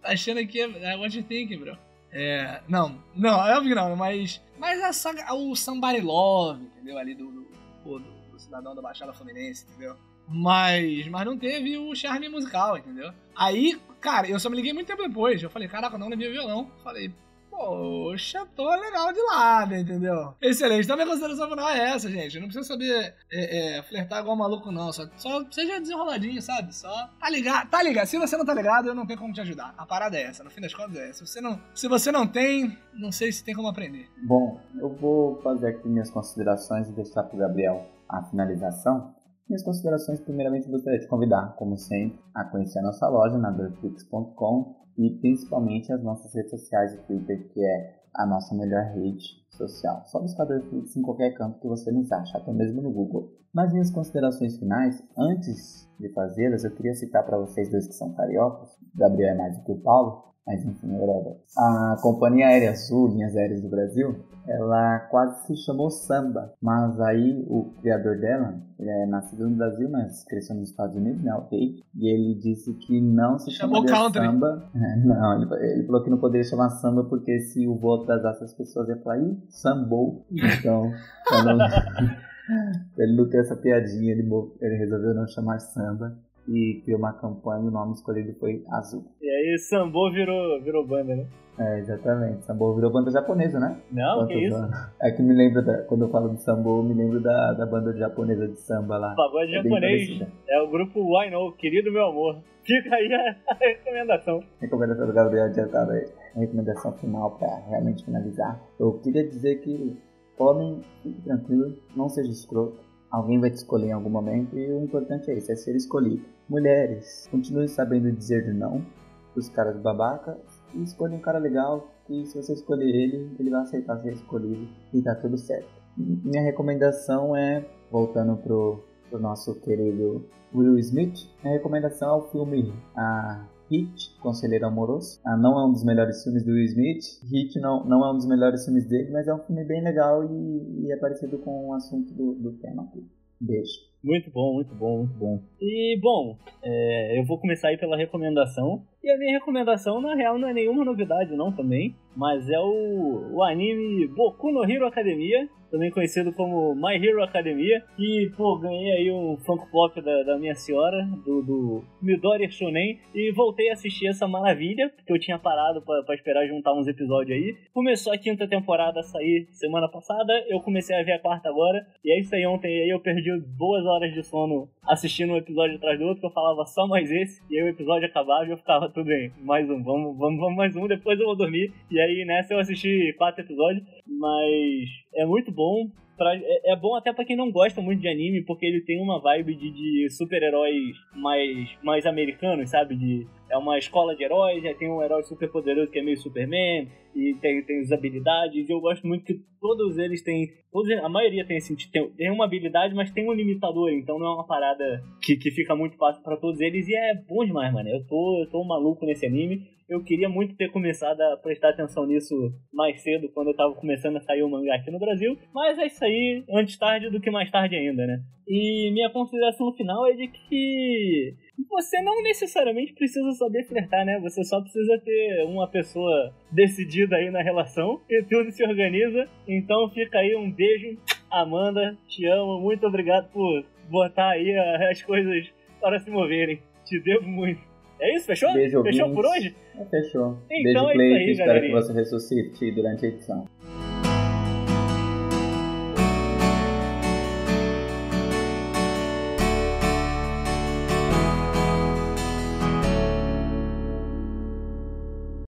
tá achando que é what you think, bro? É, não, não, é óbvio que não, mas, mas a saga, o Somebody Love, entendeu? Ali do, do, do, do cidadão da Baixada Fluminense, entendeu? Mas, mas não teve o charme musical, entendeu? Aí, cara, eu só me liguei muito tempo depois. Eu falei, caraca, não levei o violão. Falei, poxa, tô legal de lado, entendeu? Excelente. Então, minha consideração final é essa, gente. Não precisa saber é, é, flertar igual maluco, não. Só, só seja desenroladinho, sabe? Só tá ligado. Tá ligado. Se você não tá ligado, eu não tenho como te ajudar. A parada é essa. No fim das contas, é essa. Se você não, se você não tem, não sei se tem como aprender. Bom, eu vou fazer aqui minhas considerações e deixar pro Gabriel a finalização. Minhas considerações, primeiramente, gostaria de convidar, como sempre, a conhecer a nossa loja na dirtflix.com e principalmente as nossas redes sociais, o Twitter, que é a nossa melhor rede social. Só buscar Dorflix em qualquer canto que você nos acha, até mesmo no Google. Mas minhas considerações finais, antes de fazê-las, eu queria citar para vocês dois que são cariocas, Gabriel é mais do que o Paulo, mas enfim, whatever. A Companhia Aérea Sul, Linhas Aéreas do Brasil, ela quase se chamou Samba, mas aí o criador dela, ele é nascido no Brasil, mas cresceu nos Estados Unidos, né, ok? E ele disse que não se chamou. Samba. Não, ele, ele, falou que não poderia chamar Samba porque se o voo atrasasse as pessoas iam falar, ih, sambou. Então, ele não ter essa piadinha, ele, ele resolveu não chamar Samba e criou uma campanha e o nome escolhido foi Azul. E aí Sambo virou, virou banda, né? É, exatamente. Sambo virou banda japonesa, né? Não, Quantos que isso? Anos? É que me lembra, da, quando eu falo de Sambo, me lembro da, da banda japonesa de samba lá. Pagode é japonês é o grupo Why No, querido meu amor. Fica aí a, a recomendação. Recomendação do Gabriel adiantado aí. A recomendação final para realmente finalizar. Eu queria dizer que Homem, fique tranquilo, não seja escroto. Alguém vai te escolher em algum momento e o importante é isso, é ser escolhido. Mulheres, continue sabendo dizer não os caras babaca e escolha um cara legal e se você escolher ele, ele vai aceitar ser escolhido e tá tudo certo. Minha recomendação é, voltando pro, pro nosso querido Will Smith, minha recomendação é o filme A Hit, Conselheiro Amoroso. Ah, não é um dos melhores filmes do Will Smith. Hit não, não é um dos melhores filmes dele, mas é um filme bem legal e, e é parecido com o assunto do, do tema aqui. Beijo. Muito bom, muito bom, muito bom. E, bom, é, eu vou começar aí pela recomendação. E a minha recomendação, na real, não é nenhuma novidade, não, também. Mas é o, o anime Boku no Hero Academia, também conhecido como My Hero Academia. E, pô, ganhei aí um Funko Pop da, da minha senhora, do, do Midori Shonen. E voltei a assistir essa maravilha, porque eu tinha parado para esperar juntar uns episódios aí. Começou a quinta temporada a sair semana passada, eu comecei a ver a quarta agora. E é isso aí, ontem aí eu perdi boas horas de sono assistindo um episódio atrás do outro, eu falava só mais esse, e aí o episódio acabava e eu ficava, tudo bem, mais um, vamos, vamos, vamos mais um, depois eu vou dormir. E aí nessa eu assisti quatro episódios, mas é muito bom. Pra, é, é, bom até para quem não gosta muito de anime, porque ele tem uma vibe de, de super-heróis mais, mais americanos, sabe? De, é uma escola de heróis, já tem um herói super poderoso que é meio Superman, e tem, tem as habilidades, e eu gosto muito que todos eles têm. Todos, a maioria tem, assim, tem, tem uma habilidade, mas tem um limitador, então não é uma parada que, que fica muito fácil para todos eles, e é bom demais, mano. Eu tô, eu tô maluco nesse anime. Eu queria muito ter começado a prestar atenção nisso mais cedo, quando eu tava começando a sair o mangá aqui no Brasil. Mas é isso aí, antes tarde do que mais tarde ainda, né? E minha consideração final é de que você não necessariamente precisa saber flertar, né? Você só precisa ter uma pessoa decidida aí na relação e tudo se organiza. Então fica aí um beijo. Amanda, te amo. Muito obrigado por botar aí as coisas para se moverem. Te devo muito. É isso? Fechou? Beijo, Fechou por hoje? É, fechou. Então Beijo, é isso aí, Espero galerinha. que você ressuscite durante a edição.